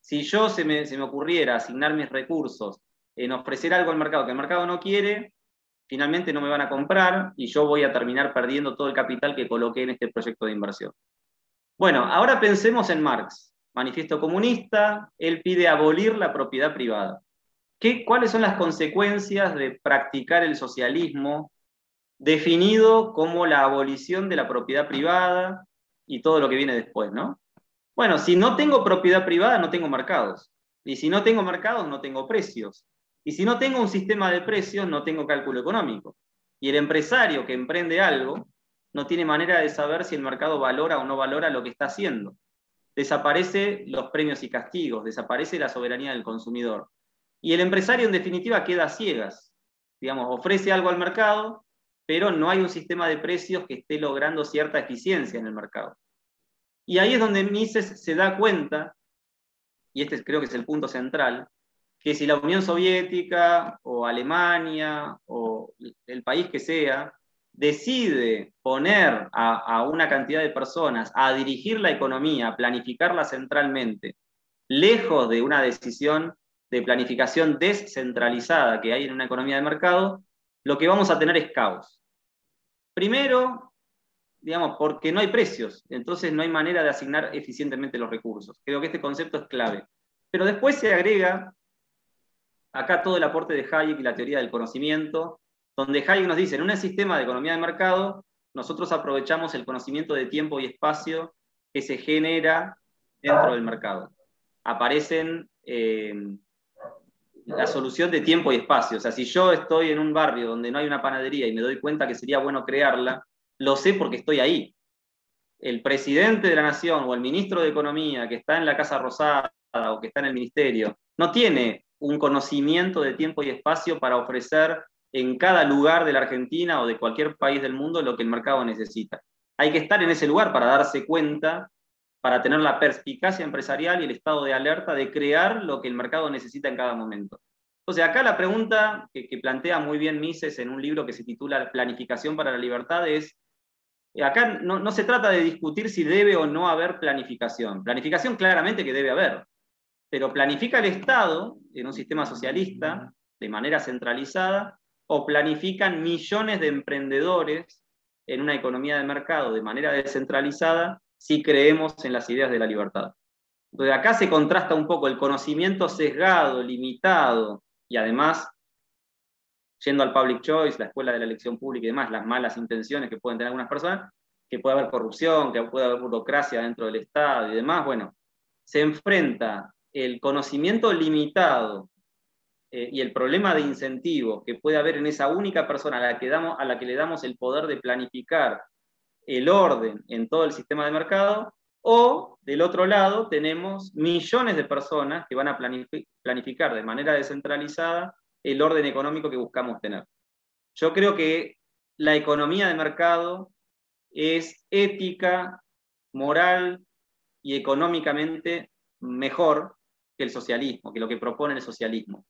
Si yo se me, se me ocurriera asignar mis recursos en ofrecer algo al mercado que el mercado no quiere, finalmente no me van a comprar y yo voy a terminar perdiendo todo el capital que coloqué en este proyecto de inversión. Bueno, ahora pensemos en Marx, manifiesto comunista, él pide abolir la propiedad privada. ¿Qué, ¿Cuáles son las consecuencias de practicar el socialismo definido como la abolición de la propiedad privada y todo lo que viene después, ¿no? Bueno, si no tengo propiedad privada, no tengo mercados. Y si no tengo mercados, no tengo precios. Y si no tengo un sistema de precios, no tengo cálculo económico. Y el empresario que emprende algo no tiene manera de saber si el mercado valora o no valora lo que está haciendo. Desaparece los premios y castigos, desaparece la soberanía del consumidor. Y el empresario en definitiva queda ciegas. Digamos, ofrece algo al mercado, pero no hay un sistema de precios que esté logrando cierta eficiencia en el mercado. Y ahí es donde Mises se da cuenta, y este creo que es el punto central, que si la Unión Soviética o Alemania o el país que sea decide poner a, una cantidad de personas a dirigir la economía, a planificarla centralmente, lejos de una decisión de planificación descentralizada que hay en una economía de mercado, lo que vamos a tener es caos. Primero, digamos, porque no hay precios, entonces no hay manera de asignar eficientemente los recursos. Creo que este concepto es clave. Pero después se agrega acá todo el aporte de Hayek y la teoría del conocimiento, donde Hayek nos dice, en un sistema de economía de mercado, nosotros aprovechamos el conocimiento de tiempo y espacio que se genera dentro del mercado. Aparecen eh, la solución de tiempo y espacio. O sea, si yo estoy en un barrio donde no hay una panadería y me doy cuenta que sería bueno crearla, lo sé porque estoy ahí. El presidente de la nación o el ministro de Economía que está en la Casa Rosada o que está en el ministerio, no tiene un conocimiento de tiempo y espacio para ofrecer en cada lugar de la Argentina o de cualquier país del mundo lo que el mercado necesita. Hay que estar en ese lugar para darse cuenta, para tener la perspicacia empresarial y el estado de alerta de crear lo que el mercado necesita en cada momento. Entonces, acá la pregunta que, plantea muy bien Mises en un libro que se titula Planificación para la Libertad es, acá no, no se trata de discutir si debe o no haber planificación. Planificación claramente que debe haber, pero planifica el Estado en un sistema socialista de manera centralizada o planifican millones de emprendedores en una economía de mercado de manera descentralizada si creemos en las ideas de la libertad. Entonces acá se contrasta un poco el conocimiento sesgado, limitado y además, yendo al public choice, la escuela de la elección pública y demás, las malas intenciones que pueden tener algunas personas, que puede haber corrupción, que puede haber burocracia dentro del Estado y demás, bueno, se enfrenta el conocimiento limitado eh, y el problema de incentivo que puede haber en esa única persona a la, que damos, a la que le damos el poder de planificar el orden en todo el sistema de mercado, o del otro lado tenemos millones de personas que van a planificar de manera descentralizada el orden económico que buscamos tener. Yo creo que la economía de mercado es ética, moral y económicamente mejor que el socialismo, que lo que propone el socialismo.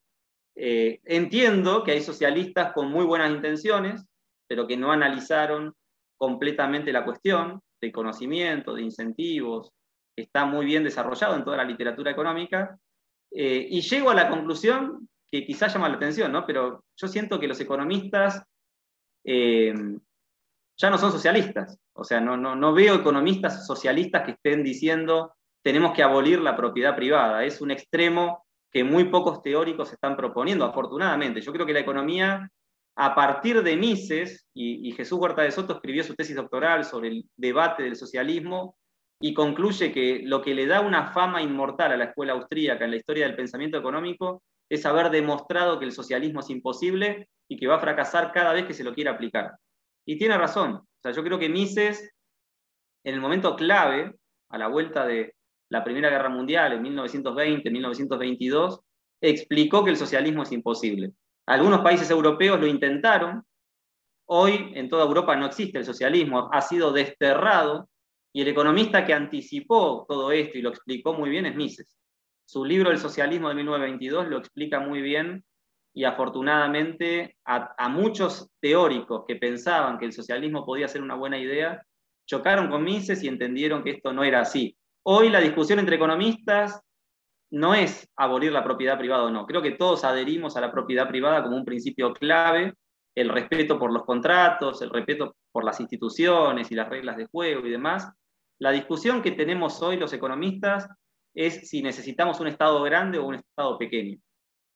Eh, entiendo que hay socialistas con muy buenas intenciones, pero que no analizaron completamente la cuestión de conocimiento, de incentivos, está muy bien desarrollado en toda la literatura económica, eh, y llego a la conclusión que quizás llama la atención, ¿no? pero yo siento que los economistas eh, ya no son socialistas, o sea, no, no, no veo economistas socialistas que estén diciendo tenemos que abolir la propiedad privada, es un extremo que muy pocos teóricos están proponiendo, afortunadamente. Yo creo que la economía, a partir de Mises, y, Jesús Huerta de Soto escribió su tesis doctoral sobre el debate del socialismo, y concluye que lo que le da una fama inmortal a la escuela austríaca en la historia del pensamiento económico es haber demostrado que el socialismo es imposible y que va a fracasar cada vez que se lo quiera aplicar. Y tiene razón. O sea, yo creo que Mises, en el momento clave, a la vuelta de, la Primera Guerra Mundial en 1920, 1922, explicó que el socialismo es imposible. Algunos países europeos lo intentaron, hoy en toda Europa no existe el socialismo, ha sido desterrado, y el economista que anticipó todo esto y lo explicó muy bien es Mises. Su libro El socialismo de 1922 lo explica muy bien y afortunadamente a, a, muchos teóricos que pensaban que el socialismo podía ser una buena idea, chocaron con Mises y entendieron que esto no era así. Hoy la discusión entre economistas no es abolir la propiedad privada o no. Creo que todos adherimos a la propiedad privada como un principio clave, el respeto por los contratos, el respeto por las instituciones y las reglas de juego y demás. La discusión que tenemos hoy los economistas es si necesitamos un Estado grande o un Estado pequeño,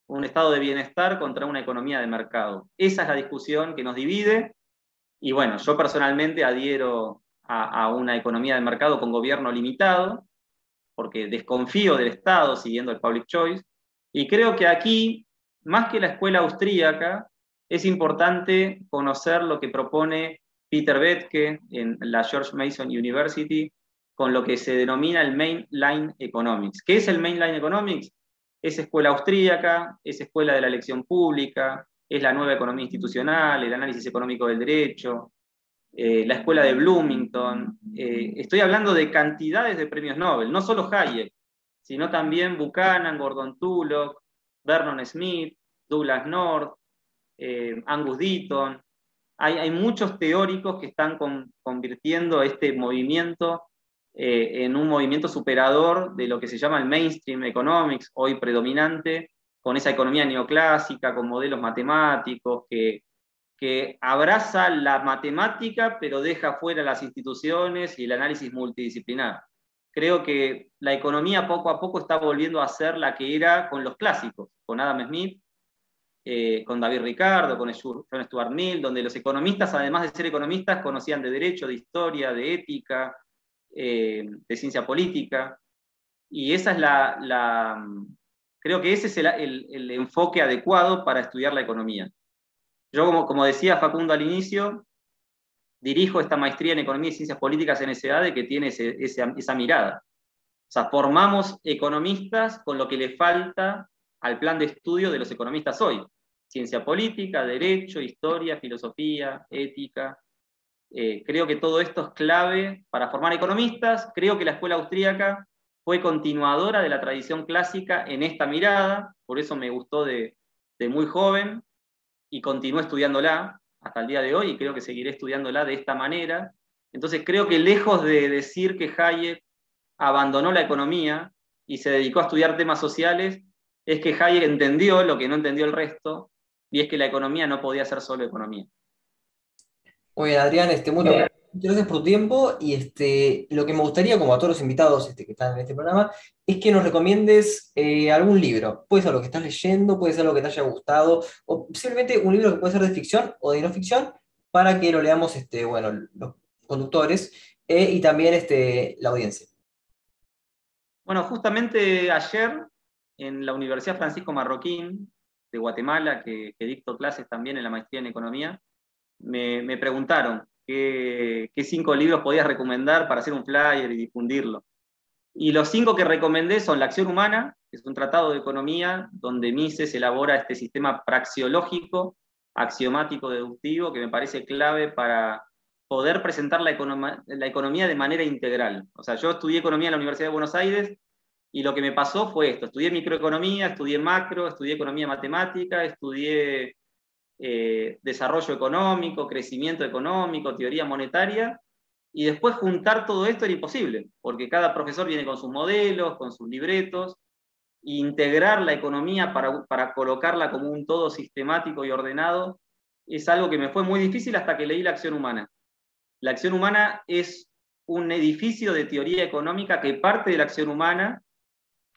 un Estado de bienestar contra una economía de mercado. Esa es la discusión que nos divide y bueno, yo personalmente adhiero a, una economía de mercado con gobierno limitado, porque desconfío del Estado siguiendo el public choice, y creo que aquí, más que la escuela austríaca, es importante conocer lo que propone Peter Betke en la George Mason University con lo que se denomina el Mainline Economics. ¿Qué es el Mainline Economics? Es escuela austríaca, es escuela de la elección pública, es la nueva economía institucional, el análisis económico del derecho, eh, la escuela de Bloomington. Eh, estoy hablando de cantidades de premios Nobel, no solo Hayek, sino también Buchanan, Gordon Tullock, Vernon Smith, Douglas North, eh, Angus Deaton. Hay, muchos teóricos que están convirtiendo este movimiento en un movimiento superador de lo que se llama el mainstream economics, hoy predominante, con esa economía neoclásica, con modelos matemáticos, que, que abraza la matemática, pero deja fuera las instituciones y el análisis multidisciplinar. Creo que la economía poco a poco está volviendo a ser la que era con los clásicos, con Adam Smith, eh, con David Ricardo, con John Stuart Mill, donde los economistas, además de ser economistas, conocían de derecho, de historia, de ética, eh, de ciencia política. Y esa es la, creo que ese es el, enfoque adecuado para estudiar la economía. Yo, como, decía Facundo al inicio, dirijo esta maestría en Economía y Ciencias Políticas en SEADE que tiene esa mirada. O sea, formamos economistas con lo que le falta al plan de estudio de los economistas hoy ciencia política, derecho, historia, filosofía, ética. Eh, creo que todo esto es clave para formar economistas. Creo que la escuela austríaca fue continuadora de la tradición clásica en esta mirada, por eso me gustó de, muy joven y continué estudiándola hasta el día de hoy y creo que seguiré estudiándola de esta manera. Entonces creo que lejos de decir que Hayek abandonó la economía y se dedicó a estudiar temas sociales, es que Hayek entendió lo que no entendió el resto y es que la economía no podía ser solo economía. Muy bien, Adrián, este, muchas gracias por tu tiempo y este, lo que me gustaría, como a todos los invitados este, que están en este programa, es que nos recomiendes eh, algún libro. Puede ser lo que estás leyendo, puede ser lo que te haya gustado, o simplemente un libro que puede ser de ficción o de no ficción, para que lo leamos este, bueno, los conductores eh, y también este, la audiencia. Bueno, justamente ayer en la Universidad Francisco Marroquín de Guatemala, que, dicto clases también en la maestría en economía, me, preguntaron qué, cinco libros podías recomendar para hacer un flyer y difundirlo. Y los cinco que recomendé son La acción humana, que es un tratado de economía donde Mises elabora este sistema praxiológico, axiomático, deductivo, que me parece clave para poder presentar la, la economía de manera integral. O sea, yo estudié economía en la Universidad de Buenos Aires y lo que me pasó fue esto, estudié microeconomía, estudié macro, estudié economía matemática, estudié eh, desarrollo económico, crecimiento económico, teoría monetaria, y después juntar todo esto era imposible, porque cada profesor viene con sus modelos, con sus libretos, e integrar la economía para, para colocarla como un todo sistemático y ordenado es algo que me fue muy difícil hasta que leí la acción humana. La acción humana es un edificio de teoría económica que parte de la acción humana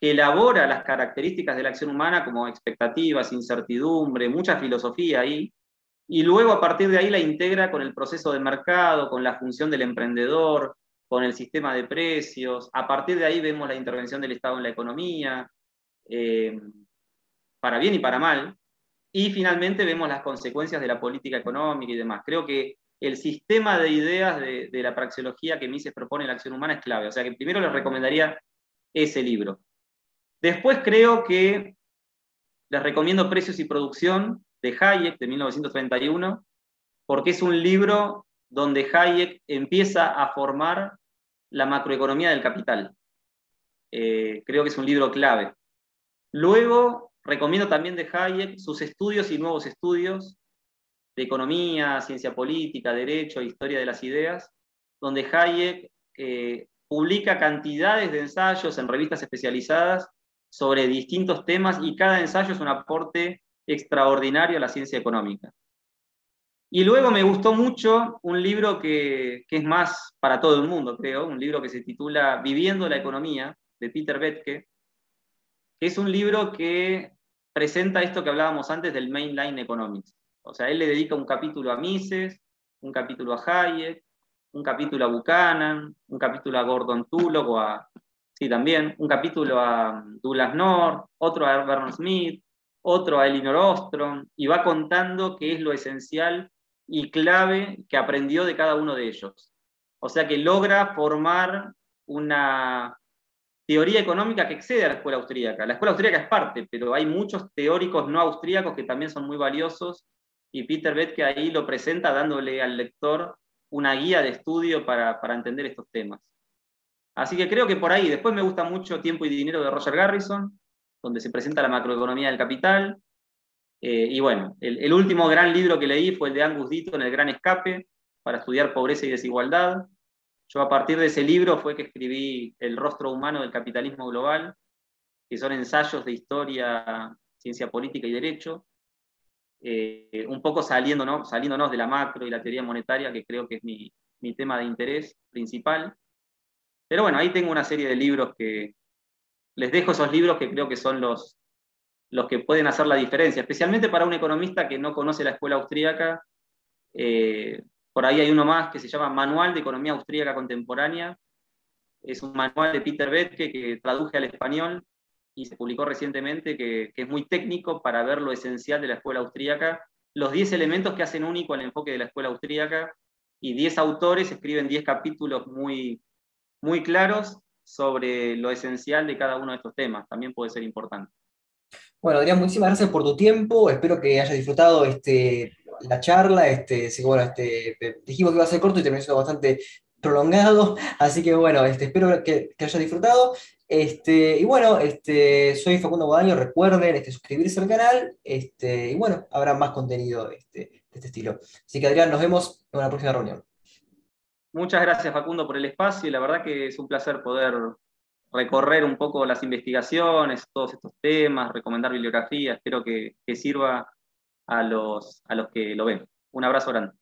elabora las características de la acción humana como expectativas, incertidumbre, mucha filosofía ahí, y luego a partir de ahí la integra con el proceso de mercado, con la función del emprendedor, con el sistema de precios. A partir de ahí vemos la intervención del Estado en la economía, eh, para bien y para mal. Y finalmente vemos las consecuencias de la política económica y demás. Creo que el sistema de ideas de, de la praxeología que Mises propone en la acción humana es clave. O sea que primero les recomendaría ese libro. Después creo que les recomiendo Precios y Producción de Hayek de 1931, porque es un libro donde Hayek empieza a formar la macroeconomía del capital. Eh, creo que es un libro clave. Luego, recomiendo también de Hayek sus estudios y nuevos estudios de economía, ciencia política, derecho, historia de las ideas, donde Hayek eh, publica cantidades de ensayos en revistas especializadas sobre distintos temas y cada ensayo es un aporte extraordinario a la ciencia económica. Y luego me gustó mucho un libro que, es más para todo el mundo, creo, un libro que se titula Viviendo la Economía, de Peter Betke, que es un libro que presenta esto que hablábamos antes del mainline economics. O sea, él le dedica un capítulo a Mises, un capítulo a Hayek, un capítulo a Buchanan, un capítulo a Gordon Tullock o a Sí, también un capítulo a Douglas North, otro a Vernon Smith, otro a Elinor Ostrom, y va contando qué es lo esencial y clave que aprendió de cada uno de ellos. O sea que logra formar una teoría económica que excede a la escuela austríaca. La escuela austríaca es parte, pero hay muchos teóricos no austríacos que también son muy valiosos y Peter Betke ahí lo presenta dándole al lector una guía de estudio para, para entender estos temas. Así que creo que por ahí, después me gusta mucho Tiempo y Dinero de Roger Garrison, donde se presenta la macroeconomía del capital. Eh, y bueno, el, último gran libro que leí fue el de Angus Deaton, El Gran Escape, para estudiar pobreza y desigualdad. Yo a partir de ese libro fue que escribí El rostro humano del capitalismo global, que son ensayos de historia, ciencia política y derecho, eh, un poco saliéndonos, saliéndonos de la macro y la teoría monetaria, que creo que es mi, mi tema de interés principal. Pero bueno, ahí tengo una serie de libros que les dejo esos libros que creo que son los, los que pueden hacer la diferencia, especialmente para un economista que no conoce la escuela austríaca. Eh, por ahí hay uno más que se llama Manual de Economía Austríaca Contemporánea. Es un manual de Peter Betke que traduje al español y se publicó recientemente, que, que, es muy técnico para ver lo esencial de la escuela austríaca, los 10 elementos que hacen único al enfoque de la escuela austríaca, y 10 autores escriben 10 capítulos muy, muy claros sobre lo esencial de cada uno de estos temas. También puede ser importante. Bueno, Adrián, muchísimas gracias por tu tiempo. Espero que hayas disfrutado este, la charla. Este, bueno, este, dijimos que iba a ser corto y terminó siendo bastante prolongado. Así que bueno, este, espero que, hayas disfrutado. Este, y bueno, este, soy Facundo Guadaño. Recuerden este, suscribirse al canal. Este, y bueno, habrá más contenido este, de este estilo. Así que Adrián, nos vemos en una próxima reunión. Muchas gracias Facundo por el espacio y la verdad que es un placer poder recorrer un poco las investigaciones, todos estos temas, recomendar bibliografía, espero que, sirva a los, a los que lo ven. Un abrazo grande.